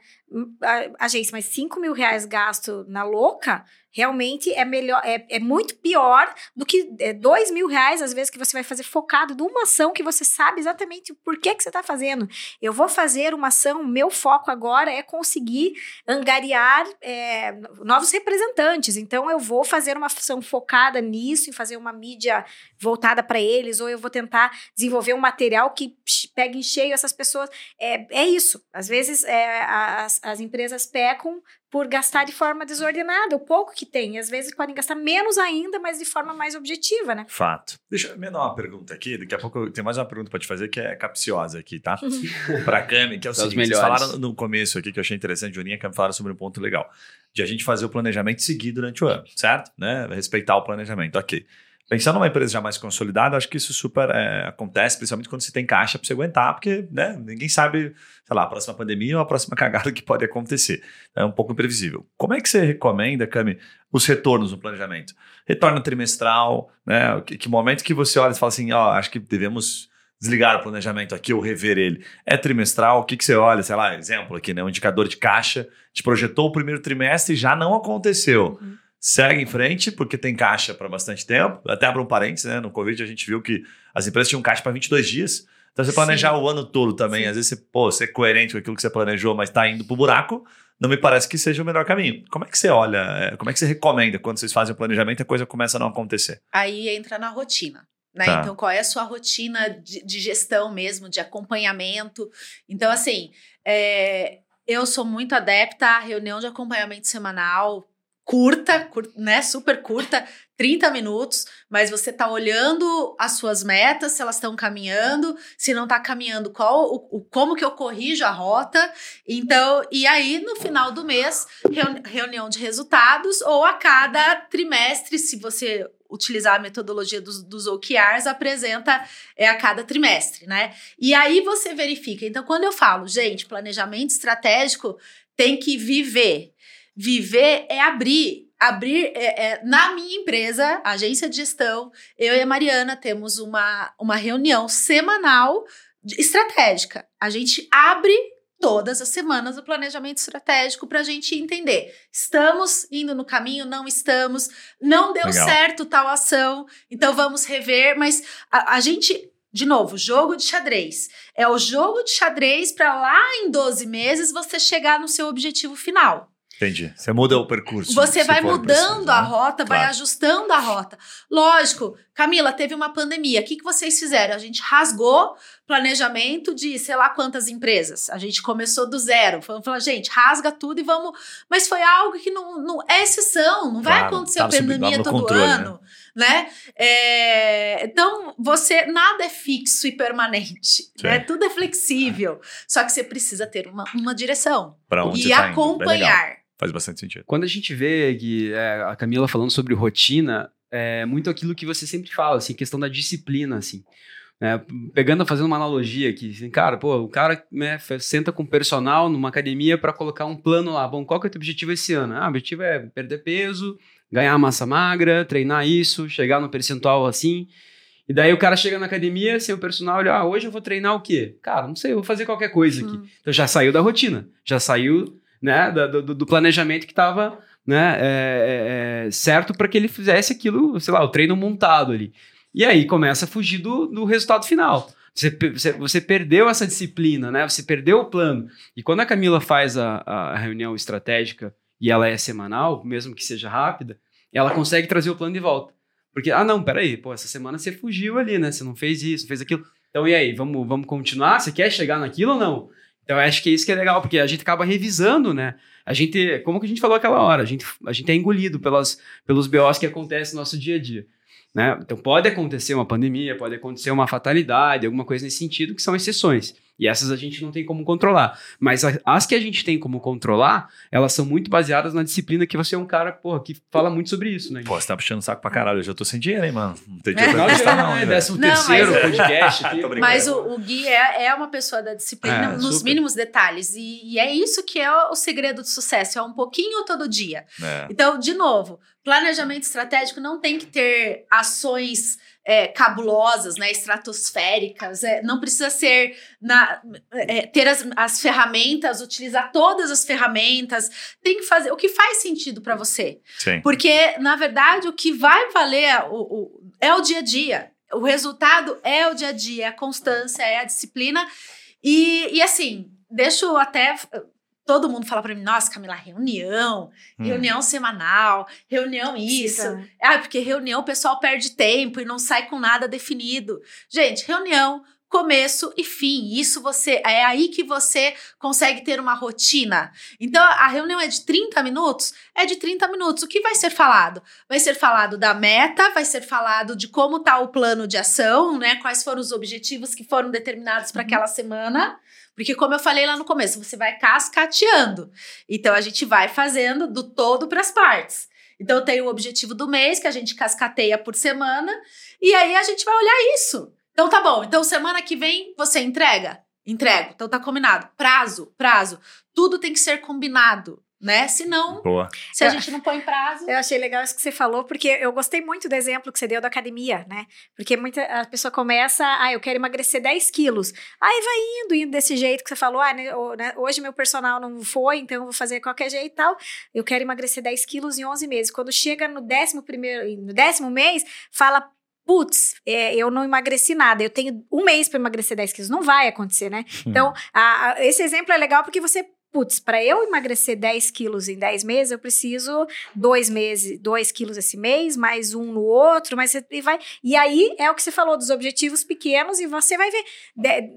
agência, mas 5 mil reais gasto na louca realmente é melhor, é, é muito pior do que é, dois mil reais, às vezes, que você vai fazer focado numa ação que você sabe exatamente por que, que você está fazendo. Eu vou fazer uma ação, meu foco agora é conseguir angariar é, novos representantes. Então, eu vou fazer uma ação focada nisso, em fazer uma mídia voltada para eles, ou eu vou tentar desenvolver um material que pegue em cheio essas pessoas. É, é isso. Às vezes, é, as, as empresas pecam por gastar de forma desordenada, o pouco que tem. Às vezes podem gastar menos ainda, mas de forma mais objetiva, né? Fato. Deixa eu dar uma pergunta aqui, daqui a pouco eu tenho mais uma pergunta para te fazer que é capciosa aqui, tá? Uhum. para a Cami, que é o seguinte, vocês falaram no começo aqui que eu achei interessante, Juninha, que falaram sobre um ponto legal, de a gente fazer o planejamento seguir durante o ano, certo? Né? Respeitar o planejamento, ok. Pensando numa empresa já mais consolidada, acho que isso super é, acontece, principalmente quando você tem caixa para você aguentar, porque né, ninguém sabe, sei lá, a próxima pandemia ou a próxima cagada que pode acontecer. É um pouco imprevisível. Como é que você recomenda, Cami, os retornos no planejamento? Retorno trimestral, né? Que, que momento que você olha e fala assim, ó, oh, acho que devemos desligar o planejamento aqui ou rever ele. É trimestral? O que, que você olha? Sei lá, exemplo aqui, né? Um indicador de caixa, te projetou o primeiro trimestre e já não aconteceu. Uhum segue em frente, porque tem caixa para bastante tempo. Até abro um parênteses, né? No Covid a gente viu que as empresas tinham caixa para 22 dias. Então você planejar Sim. o ano todo também, Sim. às vezes você, pô, ser coerente com aquilo que você planejou, mas está indo para o buraco, não me parece que seja o melhor caminho. Como é que você olha, é, como é que você recomenda quando vocês fazem o planejamento e a coisa começa a não acontecer? Aí entra na rotina. Né? Tá. Então, qual é a sua rotina de, de, gestão mesmo, de acompanhamento? Então, assim, é, eu sou muito adepta à reunião de acompanhamento semanal, curta, cur, né? Super curta, 30 minutos, mas você está olhando as suas metas, se elas estão caminhando, se não está caminhando, qual o, o, como que eu corrijo a rota. Então, e aí no final do mês, reunião de resultados, ou a cada trimestre, se você utilizar a metodologia dos, dos OKRs, apresenta é, a cada trimestre, né? E aí você verifica. Então, quando eu falo, gente, planejamento estratégico tem que viver. Viver é abrir abrir é, é, na minha empresa, agência de gestão, eu e a Mariana temos uma, uma reunião semanal estratégica. A gente abre todas as semanas o planejamento estratégico para a gente entender. Estamos indo no caminho, não estamos, não deu Legal. certo tal ação, então vamos rever, mas a, a gente de novo, jogo de xadrez. É o jogo de xadrez para lá em 12 meses você chegar no seu objetivo final. Entendi. Você muda o percurso. Você vai mudando a né? rota, claro. vai ajustando a rota. Lógico, Camila, teve uma pandemia. O que, que vocês fizeram? A gente rasgou planejamento de sei lá quantas empresas. A gente começou do zero. Falando gente, rasga tudo e vamos. Mas foi algo que não, não é exceção, não claro, vai acontecer a pandemia todo controle, né? ano. Né? né? É, então, você nada é fixo e permanente. Né? Tudo é flexível. É. Só que você precisa ter uma, uma direção. onde e tá acompanhar. Faz bastante sentido. Quando a gente vê que é, a Camila falando sobre rotina, é muito aquilo que você sempre fala, assim, questão da disciplina, assim. É, pegando, fazendo uma analogia aqui, assim, cara, pô, o cara né, senta com o personal numa academia para colocar um plano lá. Bom, qual que é o teu objetivo esse ano? Ah, o objetivo é perder peso, ganhar massa magra, treinar isso, chegar no percentual assim. E daí o cara chega na academia, assim, o personal olha, ah, hoje eu vou treinar o quê? Cara, não sei, eu vou fazer qualquer coisa aqui. Hum. Então já saiu da rotina, já saiu né, do, do, do planejamento que estava né, é, é, é certo para que ele fizesse aquilo, sei lá, o treino montado ali. E aí começa a fugir do, do resultado final. Você, você, você, perdeu essa disciplina, né? Você perdeu o plano. E quando a Camila faz a, a reunião estratégica e ela é semanal, mesmo que seja rápida, ela consegue trazer o plano de volta. Porque, ah, não, peraí, pô, essa semana você fugiu ali, né? Você não fez isso, fez aquilo. Então, e aí, vamos, vamos continuar? Você quer chegar naquilo ou não? Então, eu acho que é isso que é legal, porque a gente acaba revisando, né? A gente, como que a gente falou aquela hora, a gente, a gente é engolido pelas, pelos BOs que acontecem no nosso dia a dia. Né? Então, pode acontecer uma pandemia, pode acontecer uma fatalidade, alguma coisa nesse sentido, que são exceções. E essas a gente não tem como controlar. Mas as que a gente tem como controlar, elas são muito baseadas na disciplina que você é um cara, porra, que fala muito sobre isso, né? Pô, você tá puxando o saco pra caralho. Eu já tô sem dinheiro, hein, mano? Não tem dinheiro é. pra gastar, não. É, décimo não, terceiro mas... podcast aqui. mas o, o Gui é, é, uma pessoa da disciplina é, nos super. mínimos detalhes. E, e, é isso que é o, o segredo do sucesso. É um pouquinho todo dia. É. Então, de novo, planejamento estratégico não tem que ter ações é, cabulosas, né, estratosféricas. É, não precisa ser na, é, ter as, as ferramentas, utilizar todas as ferramentas. Tem que fazer o que faz sentido para você. Sim. Porque, na verdade, o que vai valer o, o, é o dia a dia. O resultado é o dia a dia, é a constância, é a disciplina. E, e assim, deixa eu até todo mundo fala para mim, nossa, Camila, reunião, hum. reunião semanal, reunião isso. Ah, porque reunião o pessoal perde tempo e não sai com nada definido. Gente, reunião, começo e fim. Isso você é aí que você consegue ter uma rotina. Então a reunião é de 30 minutos, é de 30 minutos. O que vai ser falado? Vai ser falado da meta, vai ser falado de como está o plano de ação, né? Quais foram os objetivos que foram determinados para uhum. aquela semana. Porque, como eu falei lá no começo, você vai cascateando. Então, a gente vai fazendo do todo para as partes. Então, tem o objetivo do mês, que a gente cascateia por semana, e aí a gente vai olhar isso. Então, tá bom. Então, semana que vem você entrega? Entrego. Então, tá combinado. Prazo, prazo. Tudo tem que ser combinado né? Se não, Boa. se a gente não põe prazo. Eu achei legal isso que você falou, porque eu gostei muito do exemplo que você deu da academia, né? Porque muita, a pessoa começa, ah, eu quero emagrecer 10 quilos. Aí vai indo, indo desse jeito que você falou, ah, né, né, hoje meu personal não foi, então eu vou fazer de qualquer jeito e tal. Eu quero emagrecer 10 quilos em 11 meses. Quando chega no décimo, primeiro, no décimo mês, fala, putz, é, eu não emagreci nada, eu tenho um mês para emagrecer 10 quilos. Não vai acontecer, né? Hum. Então, a, a, esse exemplo é legal porque você putz, para eu emagrecer 10 quilos em 10 meses, eu preciso dois meses, 2 quilos esse mês, mais um no outro, mas e vai. E aí é o que você falou dos objetivos pequenos, e você vai ver.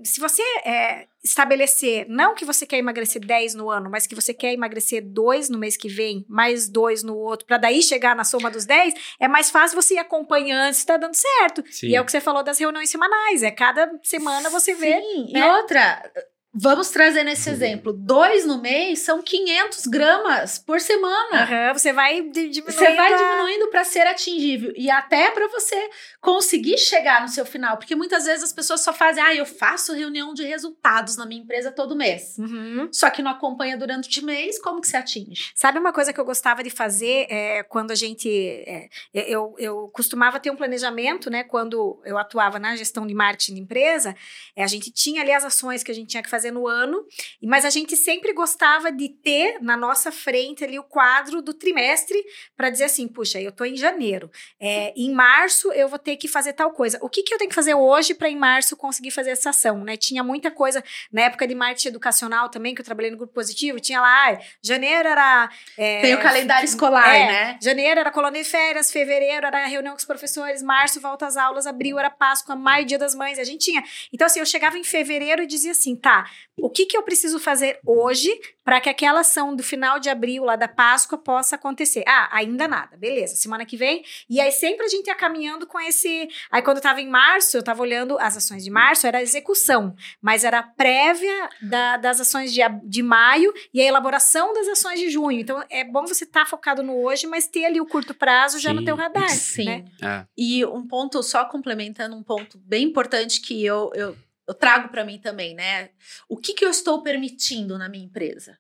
Se você é, estabelecer, não que você quer emagrecer 10 no ano, mas que você quer emagrecer 2 no mês que vem, mais 2 no outro, para daí chegar na soma dos 10, é mais fácil você ir acompanhando se tá dando certo. Sim. E é o que você falou das reuniões semanais, é cada semana você vê. Sim, né? e outra, Vamos trazer nesse uhum. exemplo. Dois no mês são 500 gramas por semana. Uhum, você vai diminuindo. Você vai diminuindo para ser atingível. E até para você conseguir chegar no seu final. Porque muitas vezes as pessoas só fazem, ah, eu faço reunião de resultados na minha empresa todo mês. Uhum. Só que não acompanha durante o mês, como que se atinge? Sabe uma coisa que eu gostava de fazer é, quando a gente. É, eu, eu costumava ter um planejamento, né? Quando eu atuava na gestão de marketing de empresa, é, a gente tinha ali as ações que a gente tinha que fazer fazer no ano, mas a gente sempre gostava de ter na nossa frente ali o quadro do trimestre para dizer assim, puxa, eu estou em janeiro, é, em março eu vou ter que fazer tal coisa. O que, que eu tenho que fazer hoje para em março conseguir fazer essa ação, né? Tinha muita coisa na época de marketing educacional também que eu trabalhei no grupo positivo, tinha lá, janeiro era é, tem o calendário escolar, é, né? Janeiro era colônia de férias, fevereiro era reunião com os professores, março volta às aulas, abril era Páscoa, maio dia das mães, a gente tinha. Então assim, eu chegava em fevereiro e dizia assim, tá, o que, que eu preciso fazer hoje para que aquela ação do final de abril, lá da Páscoa, possa acontecer? Ah, ainda nada, beleza, semana que vem. E aí sempre a gente ia caminhando com esse. Aí quando eu estava em março, eu estava olhando as ações de março, era a execução, mas era a prévia da, das ações de, de maio e a elaboração das ações de junho. Então é bom você estar tá focado no hoje, mas ter ali o curto prazo já Sim. no teu radar. Sim. Né? É. E um ponto, só complementando um ponto bem importante que eu, eu eu trago para mim também, né? O que, que eu estou permitindo na minha empresa?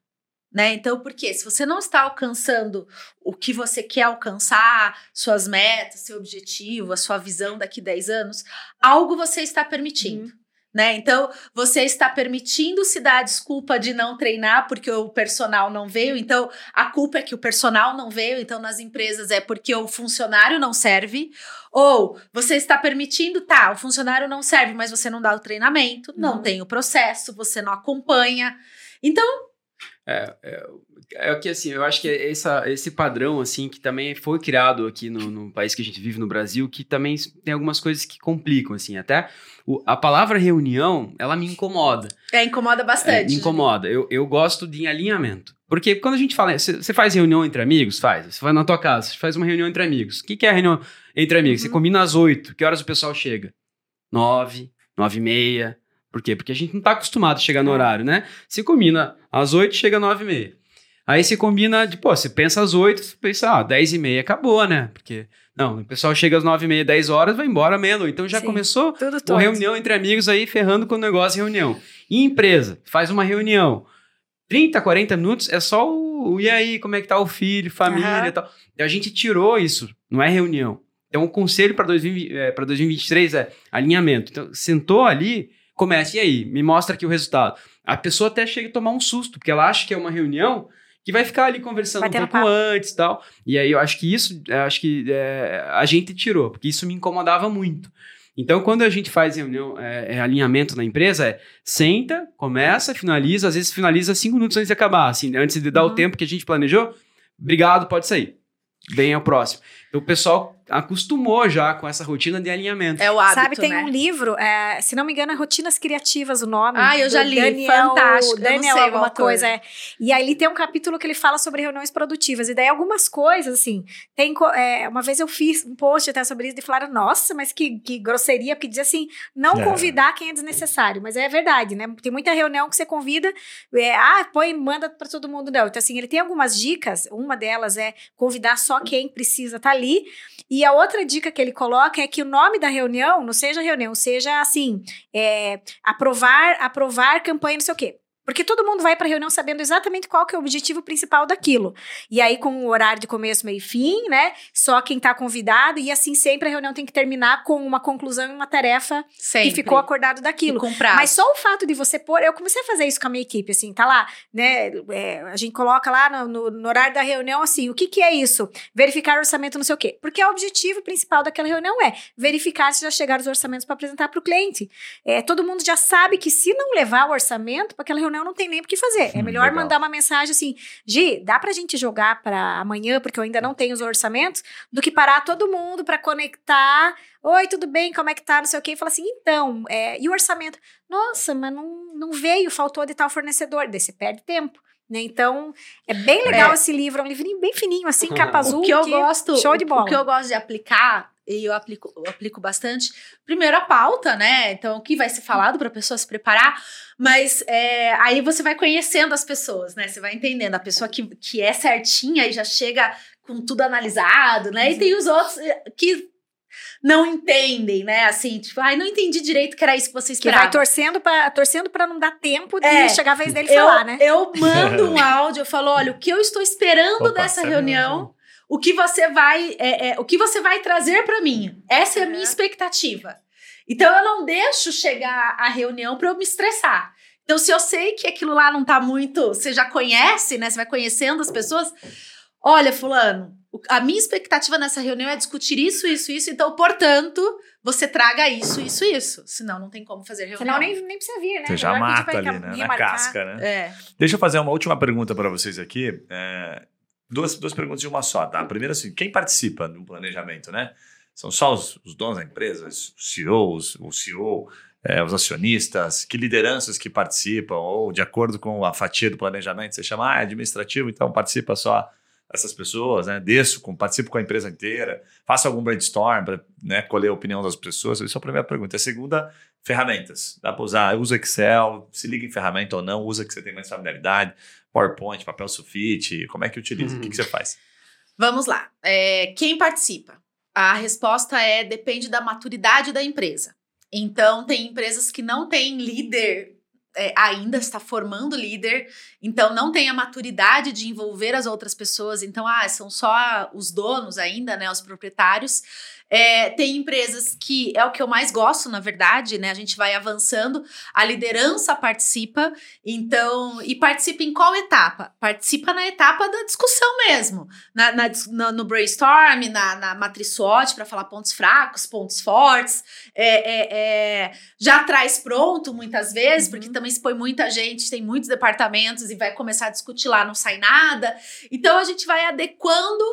Né? Então, porque se você não está alcançando o que você quer alcançar, suas metas, seu objetivo, a sua visão daqui 10 anos, algo você está permitindo. Uhum. Né? Então, você está permitindo se dar a desculpa de não treinar porque o personal não veio. Então, a culpa é que o personal não veio. Então, nas empresas é porque o funcionário não serve. Ou você está permitindo, tá, o funcionário não serve, mas você não dá o treinamento, não, não tem o processo, você não acompanha. Então. É, é, é que assim, eu acho que essa, esse padrão, assim, que também foi criado aqui no, no, país que a gente vive, no Brasil, que também tem algumas coisas que complicam, assim, até o, a palavra reunião, ela me incomoda. É, incomoda bastante. É, me incomoda. Eu, eu gosto de alinhamento. Porque quando a gente fala, você faz reunião entre amigos? Faz. Você vai na tua casa, você faz uma reunião entre amigos. O que, que é reunião entre amigos? Uhum. Você combina às oito. Que horas o pessoal chega? Nove, nove e meia. Por quê? Porque a gente não está acostumado a chegar no é. horário, né? Se combina às oito, chega às nove e meia. Aí você combina, de, pô, você pensa às 8, você pensa, ah, 10 e meia acabou, né? Porque, não, o pessoal chega às 9 e meia, 10 horas, vai embora menos. Então já Sim, começou uma reunião entre amigos aí, ferrando com o negócio reunião. E empresa, faz uma reunião. 30, 40 minutos é só o, e aí, como é que tá o filho, família uhum. e tal. E a gente tirou isso, não é reunião. Então o conselho para é, 2023 é alinhamento. Então sentou ali, começa, e aí, me mostra aqui o resultado. A pessoa até chega a tomar um susto, porque ela acha que é uma reunião que vai ficar ali conversando um pouco antes e tal. E aí eu acho que isso, acho que é, a gente tirou, porque isso me incomodava muito. Então, quando a gente faz reunião, é, é, alinhamento na empresa, é senta, começa, finaliza, às vezes finaliza cinco minutos antes de acabar, assim, antes de dar uhum. o tempo que a gente planejou. Obrigado, pode sair. Bem ao próximo. Então, o pessoal acostumou já com essa rotina de alinhamento. É o hábito, Sabe, tem né? um livro, é, se não me engano, é Rotinas Criativas o nome. Ah, eu já li, Daniel, fantástico. Daniel alguma coisa, é. E aí ele tem um capítulo que ele fala sobre reuniões produtivas, e daí algumas coisas, assim, tem, é, uma vez eu fiz um post até sobre isso, e falaram, nossa, mas que, que grosseria, porque diz assim, não é. convidar quem é desnecessário, mas é verdade, né? Tem muita reunião que você convida, é, ah, põe, manda para todo mundo, não. Então assim, ele tem algumas dicas, uma delas é convidar só quem precisa estar tá ali, e a outra dica que ele coloca é que o nome da reunião não seja reunião, seja assim, é, aprovar, aprovar campanha, não sei o quê. Porque todo mundo vai para a reunião sabendo exatamente qual que é o objetivo principal daquilo. E aí, com o horário de começo, meio e fim, né? Só quem está convidado, e assim sempre a reunião tem que terminar com uma conclusão e uma tarefa sempre. que ficou acordado daquilo. Mas só o fato de você pôr. Eu comecei a fazer isso com a minha equipe, assim, tá lá, né? É, a gente coloca lá no, no, no, horário da reunião, assim, o que, que é isso? Verificar o orçamento, não sei o quê. Porque o objetivo principal daquela reunião é verificar se já chegaram os orçamentos para apresentar para o cliente. É, todo mundo já sabe que se não levar o orçamento para aquela reunião, reunião, não tem nem o que fazer. É hum, melhor legal. mandar uma mensagem assim: Gi, dá pra gente jogar para amanhã, porque eu ainda não tenho os orçamentos, do que parar todo mundo para conectar. Oi, tudo bem? Como é que tá? Não sei o quê. E fala assim: então, é, e o orçamento? Nossa, mas não, não veio, faltou de tal fornecedor. Daí você perde tempo. Né? Então, é bem legal é. esse livro, é um livrinho bem fininho, assim, capa azul. O que eu que gosto, show de bola. O que eu gosto de aplicar, e eu aplico, eu aplico bastante, primeiro a pauta, né? Então, o que vai ser falado para a pessoa se preparar, mas é, aí você vai conhecendo as pessoas, né? Você vai entendendo. A pessoa que, que é certinha e já chega com tudo analisado, né? E tem os outros eh, que não entendem, né? Assim, tipo, ai, não entendi direito que era isso que você esperava. Que vai torcendo para torcendo para não dar tempo de é, chegar a vez dele eu, falar, né? Eu mando um áudio, eu falo, olha, o que eu estou esperando Opa, dessa reunião, o que você vai, é, é, o que você vai trazer para mim. Essa é a minha expectativa. Então eu não deixo chegar a reunião para eu me estressar. Então, se eu sei que aquilo lá não tá muito, você já conhece, né? Você vai conhecendo as pessoas. Olha, fulano, a minha expectativa nessa reunião é discutir isso, isso, isso. Então, portanto, você traga isso, isso, isso. Senão, não tem como fazer reunião. Senão, nem, nem precisa vir, né? Você já mata ali, né? Na casca, né? É. Deixa eu fazer uma última pergunta para vocês aqui. É, duas, duas perguntas de uma só, tá? A primeira, assim, quem participa do planejamento, né? São só os, os donos da empresa, os CEOs, o CEO, é, os acionistas, que lideranças que participam, ou de acordo com a fatia do planejamento, você chama ah, é administrativo, então participa só essas pessoas, né? Desço, com, participo com a empresa inteira, faço algum brainstorm para né, colher a opinião das pessoas. Isso é a primeira pergunta. A segunda, ferramentas. Dá para usar, usa Excel, se liga em ferramenta ou não, usa que você tem mais familiaridade, PowerPoint, papel sulfite, como é que utiliza? Uhum. O que, que, você faz? Vamos lá. É, quem participa? A resposta é depende da maturidade da empresa. Então, tem empresas que não têm líder é, ainda está formando líder, então não tem a maturidade de envolver as outras pessoas, então ah, são só os donos ainda, né, os proprietários. É, tem empresas que é o que eu mais gosto, na verdade, né? A gente vai avançando, a liderança participa, então, e participa em qual etapa? Participa na etapa da discussão mesmo, na, na, no brainstorm, na, na matriz SWOT, para falar pontos fracos, pontos fortes, é, é, é, já traz pronto muitas vezes, uhum. porque também se põe muita gente, tem muitos departamentos e vai começar a discutir lá, não sai nada. Então a gente vai adequando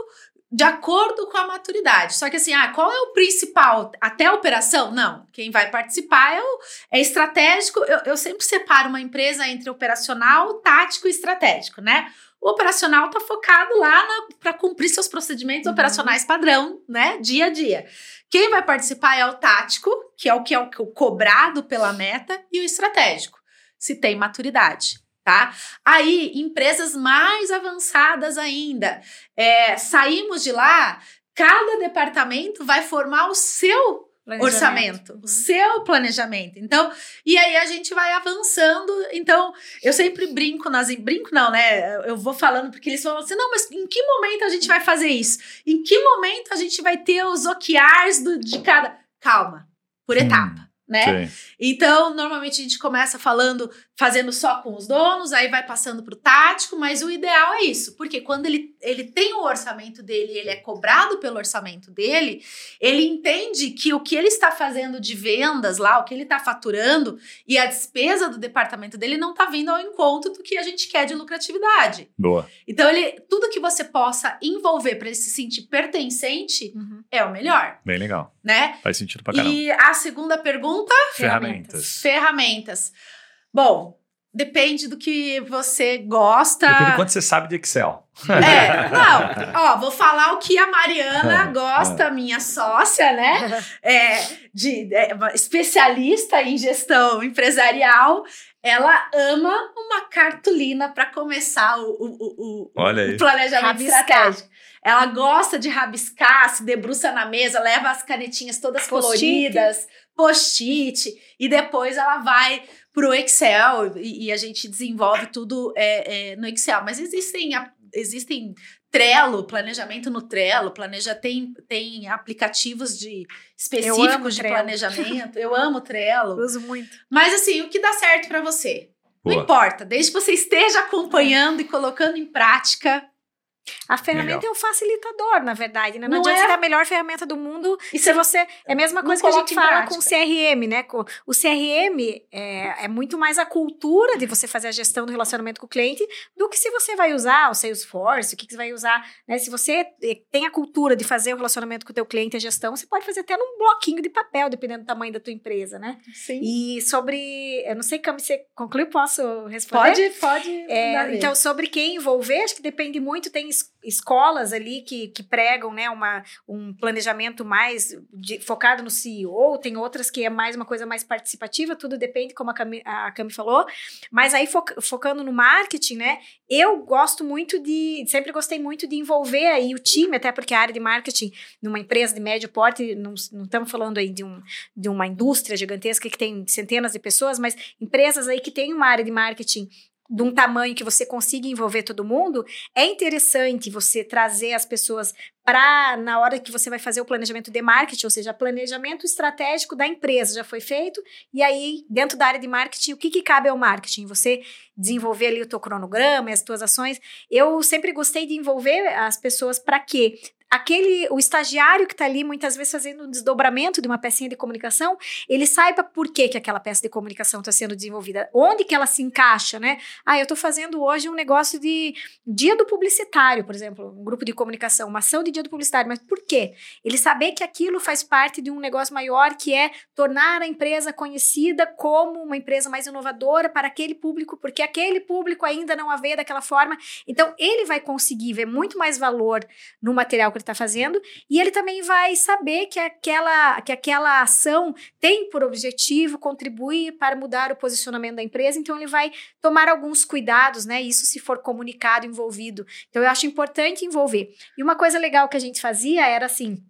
de acordo com a maturidade. Só que assim, ah, qual é o principal? Até a operação? Não. Quem vai participar é, o, é estratégico. Eu, eu sempre separo uma empresa entre operacional, tático e estratégico, né? O operacional está focado lá para cumprir seus procedimentos uhum. operacionais padrão, né? Dia a dia. Quem vai participar é o tático, que é o que é o cobrado pela meta, e o estratégico, se tem maturidade tá? Aí, empresas mais avançadas ainda, é, saímos de lá, cada departamento vai formar o seu orçamento, o seu planejamento. Então, e aí a gente vai avançando. Então, eu sempre brinco nas brinco não, né? Eu vou falando porque eles falam assim: "Não, mas em que momento a gente vai fazer isso? Em que momento a gente vai ter os OKRs do, de cada Calma, por etapa né? Sim. Então, normalmente a gente começa falando, fazendo só com os donos, aí vai passando para o tático, mas o ideal é isso, porque quando ele, ele tem o orçamento dele, ele é cobrado pelo orçamento dele, ele entende que o que ele está fazendo de vendas lá, o que ele está faturando e a despesa do departamento dele não está vindo ao encontro do que a gente quer de lucratividade. Boa. Então, ele, tudo que você possa envolver para ele se sentir pertencente uhum. é o melhor. Bem legal. Né? Faz sentido para caramba. E a segunda pergunta pergunta? Ferramentas. Ferramentas. Bom, depende do que você gosta. Depende do quanto você sabe de Excel. É, não. Ó, vou falar o que a Mariana gosta, minha sócia, né? É, de, é, especialista em gestão empresarial. Ela ama uma cartolina para começar o, o, o, o planejamento estratégico. Ela gosta de rabiscar, se debruça na mesa, leva as canetinhas todas coloridas post-it, e depois ela vai para o Excel e, e, a gente desenvolve tudo é, é, no Excel. Mas existem, existem Trello, planejamento no Trello, planeja tem, tem aplicativos de específicos de Trello. planejamento. Eu amo Trello. Uso muito. Mas assim, o que dá certo para você? Boa. Não importa, desde que você esteja acompanhando e colocando em prática, A ferramenta Legal. é um facilitador, na verdade, né? Não, não adianta é? ser a melhor ferramenta do mundo e se você. É a mesma coisa que a gente fala com o CRM, né? O CRM é, é muito mais a cultura de você fazer a gestão do relacionamento com o cliente do que se você vai usar o Salesforce, o que, que você vai usar. Né? Se você eh, tem a cultura de fazer o relacionamento com o teu cliente, a gestão, você pode fazer até num bloquinho de papel, dependendo do tamanho da tua empresa, né? Sim. E sobre. Eu não sei como você concluiu, posso responder? Pode, pode. É, então, sobre quem envolver, acho que depende muito, tem escolas ali que, que pregam né, uma, um planejamento mais de, focado no CEO, tem outras que é mais uma coisa mais participativa, tudo depende, como a Cami, a Cami falou. Mas aí fo, focando no marketing, né? Eu gosto muito de. Sempre gostei muito de envolver aí o time, até porque a área de marketing numa empresa de médio porte, não, não estamos falando aí de, um, de uma indústria gigantesca que tem centenas de pessoas, mas empresas aí que têm uma área de marketing de um tamanho que você consiga envolver todo mundo, é interessante você trazer as pessoas para, na hora que você vai fazer o planejamento de marketing, ou seja, planejamento estratégico da empresa já foi feito, e aí, dentro da área de marketing, o que, que cabe ao marketing? Você desenvolver ali o teu cronograma as tuas ações. Eu sempre gostei de envolver as pessoas para quê? Aquele o estagiário que está ali muitas vezes fazendo um desdobramento de uma pecinha de comunicação, ele saiba por que, que aquela peça de comunicação está sendo desenvolvida, onde que ela se encaixa, né? Ah, eu estou fazendo hoje um negócio de dia do publicitário, por exemplo, um grupo de comunicação, uma ação de dia do publicitário, mas por quê? Ele saber que aquilo faz parte de um negócio maior que é tornar a empresa conhecida como uma empresa mais inovadora para aquele público, porque aquele público ainda não a vê daquela forma. Então, ele vai conseguir ver muito mais valor no material que ele está fazendo, e ele também vai saber que aquela, que aquela ação tem por objetivo contribuir para mudar o posicionamento da empresa, então ele vai tomar alguns cuidados, né? Isso se for comunicado, envolvido. Então eu acho importante envolver. E uma coisa legal que a gente fazia era assim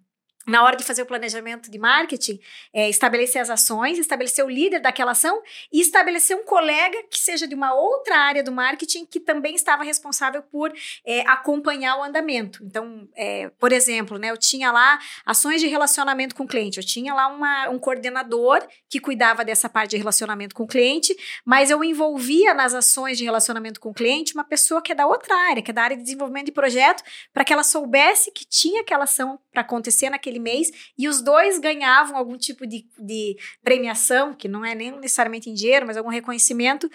na hora de fazer o planejamento de marketing, é, estabelecer as ações, estabelecer o líder daquela ação e estabelecer um colega que seja de uma outra área do marketing que também estava responsável por é, acompanhar o andamento. Então, é, por exemplo, né, eu tinha lá ações de relacionamento com o cliente, eu tinha lá uma, um coordenador que cuidava dessa parte de relacionamento com o cliente, mas eu envolvia nas ações de relacionamento com o cliente uma pessoa que é da outra área, que é da área de desenvolvimento de projeto, para que ela soubesse que tinha aquela ação para acontecer naquele naquele mês e os dois ganhavam algum tipo de, de premiação, que não é nem necessariamente em dinheiro, mas algum reconhecimento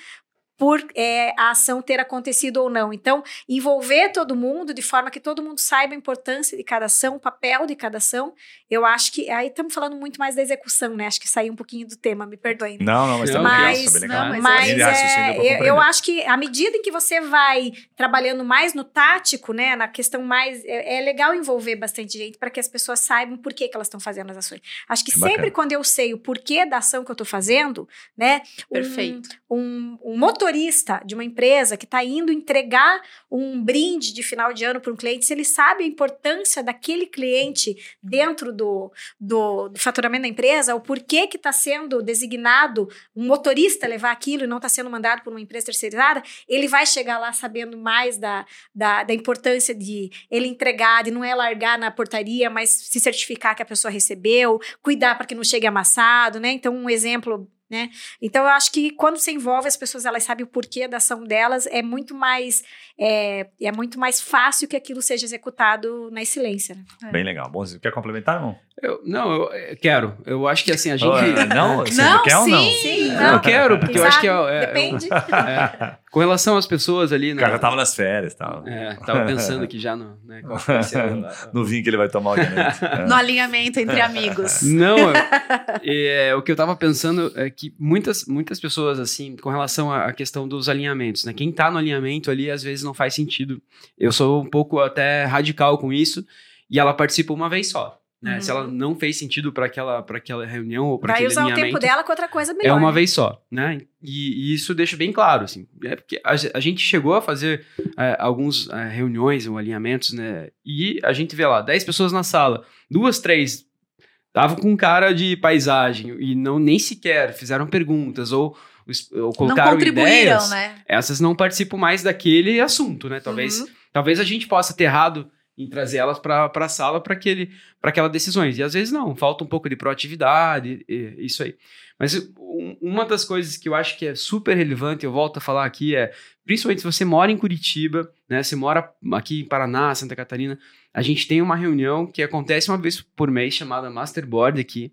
por é, a ação ter acontecido ou não. Então, envolver todo mundo de forma que todo mundo saiba a importância de cada ação, o papel de cada ação. Eu acho que aí estamos falando muito mais da execução, né? Acho que saiu um pouquinho do tema, me perdoem. Não, não, mas, tá mas, tá não, mas, mas é, eu, eu, acho que à medida em que você vai trabalhando mais no tático, né, na questão mais é, é legal envolver bastante gente para que as pessoas saibam por que, que elas estão fazendo as ações. Acho que é sempre bacana. quando eu sei o porquê da ação que eu estou fazendo, né, Perfeito. Um, um, um motor motorista de uma empresa que está indo entregar um brinde de final de ano para um cliente, se ele sabe a importância daquele cliente dentro do, do, do faturamento da empresa, o porquê que está sendo designado um motorista levar aquilo e não está sendo mandado por uma empresa terceirizada, ele vai chegar lá sabendo mais da, da, da importância de ele entregar, de não é largar na portaria, mas se certificar que a pessoa recebeu, cuidar para que não chegue amassado, né? Então, um exemplo né? Então eu acho que quando você envolve as pessoas, elas sabem o porquê da ação delas, é muito mais é, é muito mais fácil que aquilo seja executado na excelência. Né? Bem legal. Bom, quer complementar, não? Eu, não, eu, eu quero. Eu acho que assim, a gente. Oh, não, você não, quer sim, ou não? Sim, não. Eu quero, porque Quem eu sabe? acho que é. é Depende. É, com relação às pessoas ali. O cara já tava nas férias tal. É, tava pensando aqui já no. Né, no vinho que ele vai tomar No alinhamento entre amigos. Não, é, o que eu tava pensando é que muitas, muitas pessoas, assim, com relação à questão dos alinhamentos, né? Quem tá no alinhamento ali, às vezes não faz sentido. Eu sou um pouco até radical com isso e ela participa uma vez só. Né? Uhum. Se ela não fez sentido para aquela, aquela reunião ou para aquele usar o tempo dela com outra coisa melhor. É uma né? vez só, né? E, e, isso deixa bem claro, assim. É porque a, a gente chegou a fazer é, alguns é, reuniões ou alinhamentos, né? E a gente vê lá, 10 pessoas na sala, duas, três estavam com cara de paisagem e não nem sequer fizeram perguntas ou ou colocaram não ideias, né? essas não participam mais daquele assunto, né? Talvez, uhum. talvez a gente possa ter errado em trazer elas para a sala para aquelas decisões. E às vezes não, falta um pouco de proatividade, e, e, isso aí. Mas um, uma das coisas que eu acho que é super relevante, eu volto a falar aqui, é principalmente se você mora em Curitiba, né, você mora aqui em Paraná, Santa Catarina, a gente tem uma reunião que acontece uma vez por mês chamada Masterboard aqui,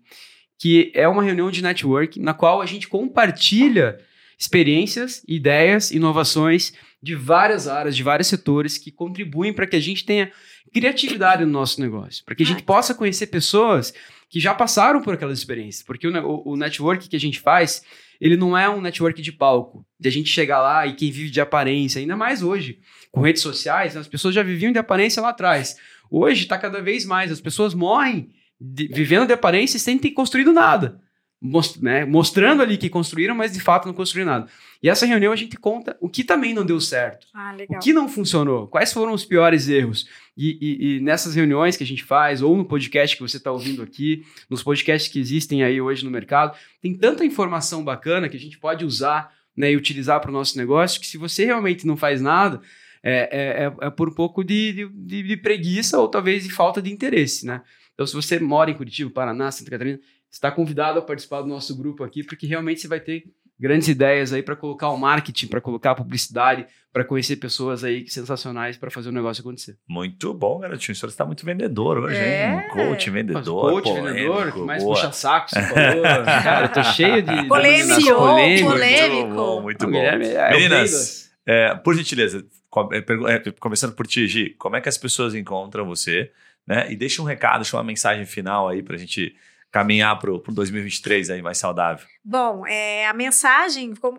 que é uma reunião de network na qual a gente compartilha experiências, ideias, inovações de várias áreas, de vários setores que contribuem para que a gente tenha criatividade no nosso negócio, para que a gente possa conhecer pessoas que já passaram por aquelas experiências, porque o, o, network que a gente faz, ele não é um network de palco, de a gente chegar lá e quem vive de aparência, ainda mais hoje, com redes sociais, as pessoas já viviam de aparência lá atrás. Hoje está cada vez mais, as pessoas morrem de, vivendo de aparência sem ter construído nada most, né, mostrando ali que construíram, mas de fato não construíram nada. E essa reunião a gente conta o que também não deu certo, ah, o que não funcionou, quais foram os piores erros. E, e, e, nessas reuniões que a gente faz, ou no podcast que você está ouvindo aqui, nos podcasts que existem aí hoje no mercado, tem tanta informação bacana que a gente pode usar né, e utilizar para o nosso negócio, que se você realmente não faz nada, é, é, é, é por um pouco de, de, de preguiça ou talvez de falta de interesse, né? Então, se você mora em Curitiba, Paraná, Santa Catarina, está convidado a participar do nosso grupo aqui, porque realmente você vai ter grandes ideias aí para colocar o marketing, para colocar a publicidade, para conhecer pessoas aí sensacionais para fazer o negócio acontecer. Muito bom, garotinho. O senhor está muito vendedor hoje, é. hein? Coach, vendedor. Coach, polêmico, vendedor, mais puxa saco, você falou. Cara, eu tô cheio de. Polêmico, polêmico. polêmico. Muito bom, muito bom. É, Meninas, é, por gentileza, é, é, começando por ti, Gi, como é que as pessoas encontram você? Né? E deixa um recado, deixa uma mensagem final aí para a gente caminhar para o 2023 aí mais saudável? Bom, é, a mensagem, vou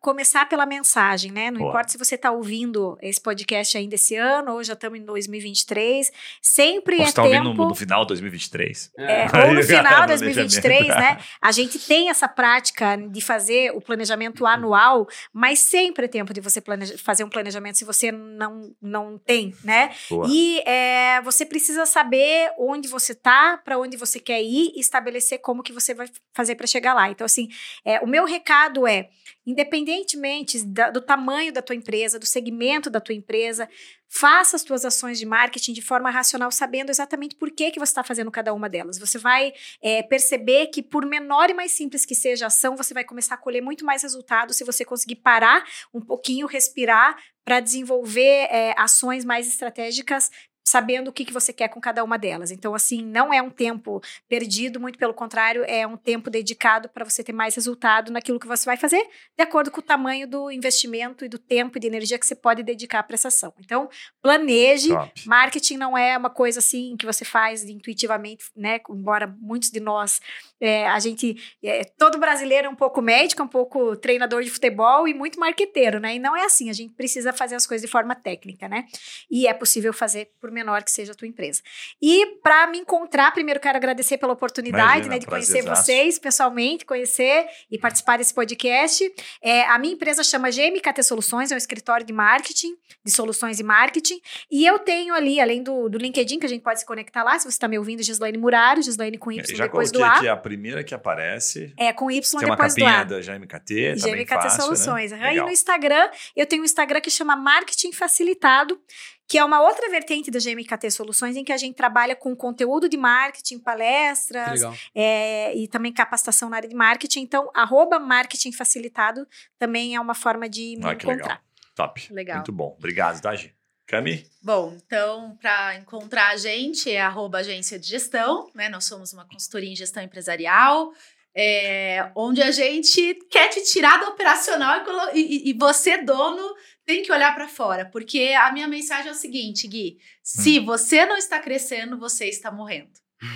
começar pela mensagem, né? Não Boa. importa se você está ouvindo esse podcast ainda esse ano, ou já estamos em 2023, sempre ou é tá tempo... ouvindo no, no final de 2023. É, ou no final de 2023, né? A gente tem essa prática de fazer o planejamento anual, mas sempre é tempo de você planeja, fazer um planejamento se você não, não tem, né? Boa. E é, você precisa saber onde você está, para onde você quer ir e estabelecer como que você vai fazer para chegar lá. Então, assim, é, o meu recado é, independentemente da, do tamanho da tua empresa, do segmento da tua empresa, faça as tuas ações de marketing de forma racional, sabendo exatamente por que, que você está fazendo cada uma delas. Você vai é, perceber que, por menor e mais simples que seja a ação, você vai começar a colher muito mais resultados se você conseguir parar um pouquinho, respirar, para desenvolver é, ações mais estratégicas sabendo o que, que você quer com cada uma delas. Então, assim, não é um tempo perdido, muito pelo contrário, é um tempo dedicado para você ter mais resultado naquilo que você vai fazer, de acordo com o tamanho do investimento e do tempo e de energia que você pode dedicar para essa ação. Então, planeje. Top. Marketing não é uma coisa assim que você faz intuitivamente, né? Embora muitos de nós, é, a gente, é, todo brasileiro é um pouco médico, um pouco treinador de futebol e muito marqueteiro, né? E não é assim, a gente precisa fazer as coisas de forma técnica, né? E é possível fazer por menor que seja a tua empresa. E para me encontrar, primeiro quero agradecer pela oportunidade Imagina, né, de conhecer vocês pessoalmente, conhecer e participar desse podcast. É, a minha empresa chama GMKT Soluções, é um escritório de marketing, de soluções e marketing. E eu tenho ali, além do, do LinkedIn, que a gente pode se conectar lá, se você está me ouvindo, Gislaine Muraro, Gislaine com Y já depois do A. aqui a primeira que aparece. É, com Y depois do A. Tem uma capinha da GMKT, tá GMKT fácil, Soluções. Né? E no Instagram, eu tenho um Instagram que chama Marketing Facilitado, que é uma outra vertente da GMKT Soluções, em que a gente trabalha com conteúdo de marketing, palestras é, e também capacitação na área de marketing. Então, arroba marketing facilitado também é uma forma de me ah, encontrar. Legal. Top. Legal. Muito bom. Obrigado, Tagi. Cami? Bom, então, para encontrar a gente, é arroba agência de gestão, né? Nós somos uma consultoria em gestão empresarial, é, onde a gente quer te tirar do operacional e, e, e você, dono, tem que olhar para fora, porque a minha mensagem é o seguinte, Gui: se hum. você não está crescendo, você está morrendo.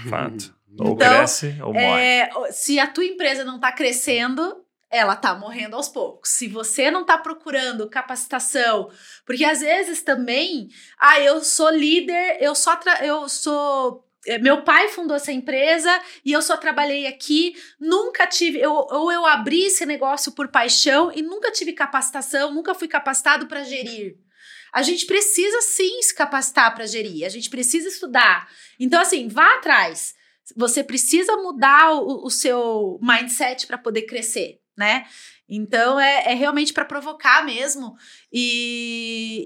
Fato. Ou então, cresce ou morre. É, se a tua empresa não está crescendo, ela está morrendo aos poucos. Se você não está procurando capacitação, porque às vezes também, ah, eu sou líder, eu só eu sou meu pai fundou essa empresa e eu só trabalhei aqui, nunca tive, eu, ou eu abri esse negócio por paixão e nunca tive capacitação, nunca fui capacitado para gerir. A gente precisa sim se capacitar para gerir, a gente precisa estudar. Então, assim, vá atrás. Você precisa mudar o, o seu mindset para poder crescer, né? Então é, é realmente para provocar mesmo e,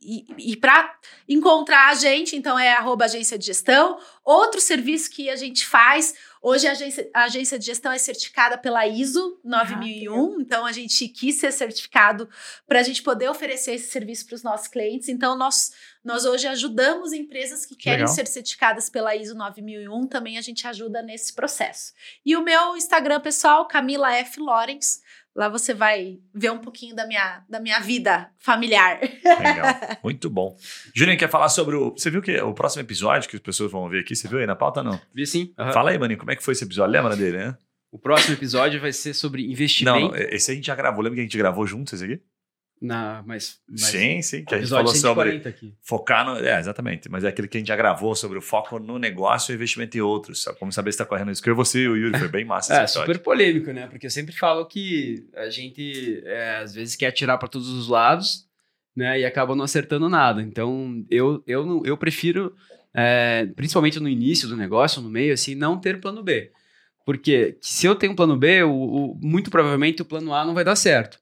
e, e, e para encontrar a gente, então é arroba agência de gestão. Outro serviço que a gente faz, hoje a agência, a agência de gestão é certificada pela ISO 9001, ah, então a gente quis ser certificado para a gente poder oferecer esse serviço para os nossos clientes. Então nós, nós hoje ajudamos empresas que querem Legal. ser certificadas pela ISO 9001, também a gente ajuda nesse processo. E o meu Instagram pessoal, Camila F. Lawrence, Lá você vai ver um pouquinho da minha, da minha vida familiar. Legal, muito bom. Juninho, quer falar sobre o. Você viu que o próximo episódio que as pessoas vão ver aqui? Você viu aí na pauta não? Vi sim. Uhum. Fala aí, Maninho, como é que foi esse episódio? Lembra dele, né? O próximo episódio vai ser sobre investimento. Não, não, esse a gente já gravou. Lembra que a gente gravou juntos esse aqui? Na, mas, mas, sim, sim, que a gente falou sobre aqui. focar no. É, exatamente. Mas é aquele que a gente já gravou sobre o foco no negócio e investimento em outros. Sabe? Como saber se está correndo isso. Que você e o Yuri foi bem massa. é, super polêmico, né? Porque eu sempre falo que a gente é, às vezes quer atirar para todos os lados, né? E acaba não acertando nada. Então eu, eu, eu prefiro, é, principalmente no início do negócio, no meio, assim, não ter plano B. Porque se eu tenho um plano B, o, o, muito provavelmente o plano A não vai dar certo.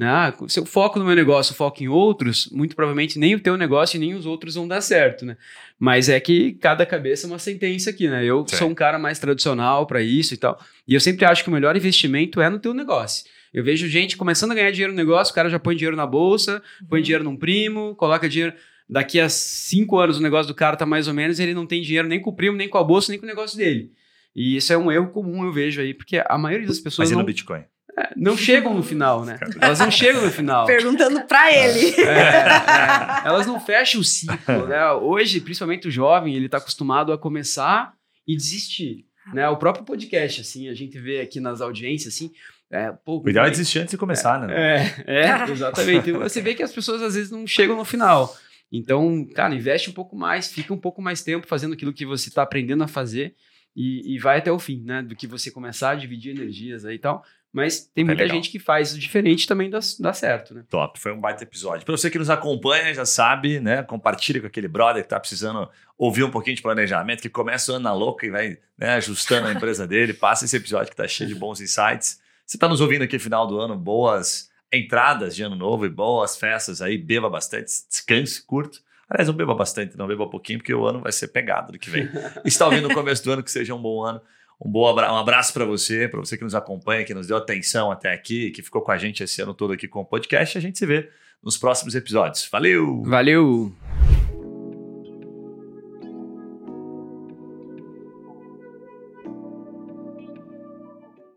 Né? Ah, se eu foco no meu negócio, foco em outros, muito provavelmente nem o teu negócio e nem os outros vão dar certo, né? Mas é que cada cabeça é uma sentença aqui, né? Eu Sim. sou um cara mais tradicional para isso e tal. E eu sempre acho que o melhor investimento é no teu negócio. Eu vejo gente começando a ganhar dinheiro no negócio, o cara já põe dinheiro na bolsa, põe uhum. dinheiro num primo, coloca dinheiro. Daqui a cinco anos o negócio do cara tá mais ou menos, ele não tem dinheiro nem com o primo, nem com a bolsa, nem com o negócio dele. E isso é um erro comum, eu vejo aí, porque a maioria das pessoas. Mas não... no Bitcoin? É, não chegam no final, né? Elas não chegam no final. Perguntando para ele. É, é, elas não fecham o ciclo, né? Hoje, principalmente o jovem, ele está acostumado a começar e desistir. Né? O próprio podcast, assim, a gente vê aqui nas audiências, assim, é, pô, o ideal é desistir antes de começar, né? É, é exatamente. Você vê que as pessoas às vezes não chegam no final. Então, cara, investe um pouco mais, fica um pouco mais tempo fazendo aquilo que você está aprendendo a fazer e, e, vai até o fim, né? Do que você começar a dividir energias aí e tal. Mas tem muita é gente que faz diferente também dá, dá certo, né? Top, foi um baita episódio. Para você que nos acompanha, já sabe, né? Compartilha com aquele brother que tá precisando ouvir um pouquinho de planejamento, que começa o ano na louca e vai né, ajustando a empresa dele. Passa esse episódio que tá cheio de bons insights. Você tá nos ouvindo aqui no final do ano, boas entradas de ano novo e boas festas aí, beba bastante, descanse, curto. Aliás, não beba bastante, não beba pouquinho, porque o ano vai ser pegado do que vem. Está ouvindo no começo do ano, que seja um bom ano. Um, bom abra um abraço para você, para você que nos acompanha, que nos deu atenção até aqui, que ficou com a gente esse ano todo aqui com o podcast. A gente se vê nos próximos episódios. Valeu! Valeu!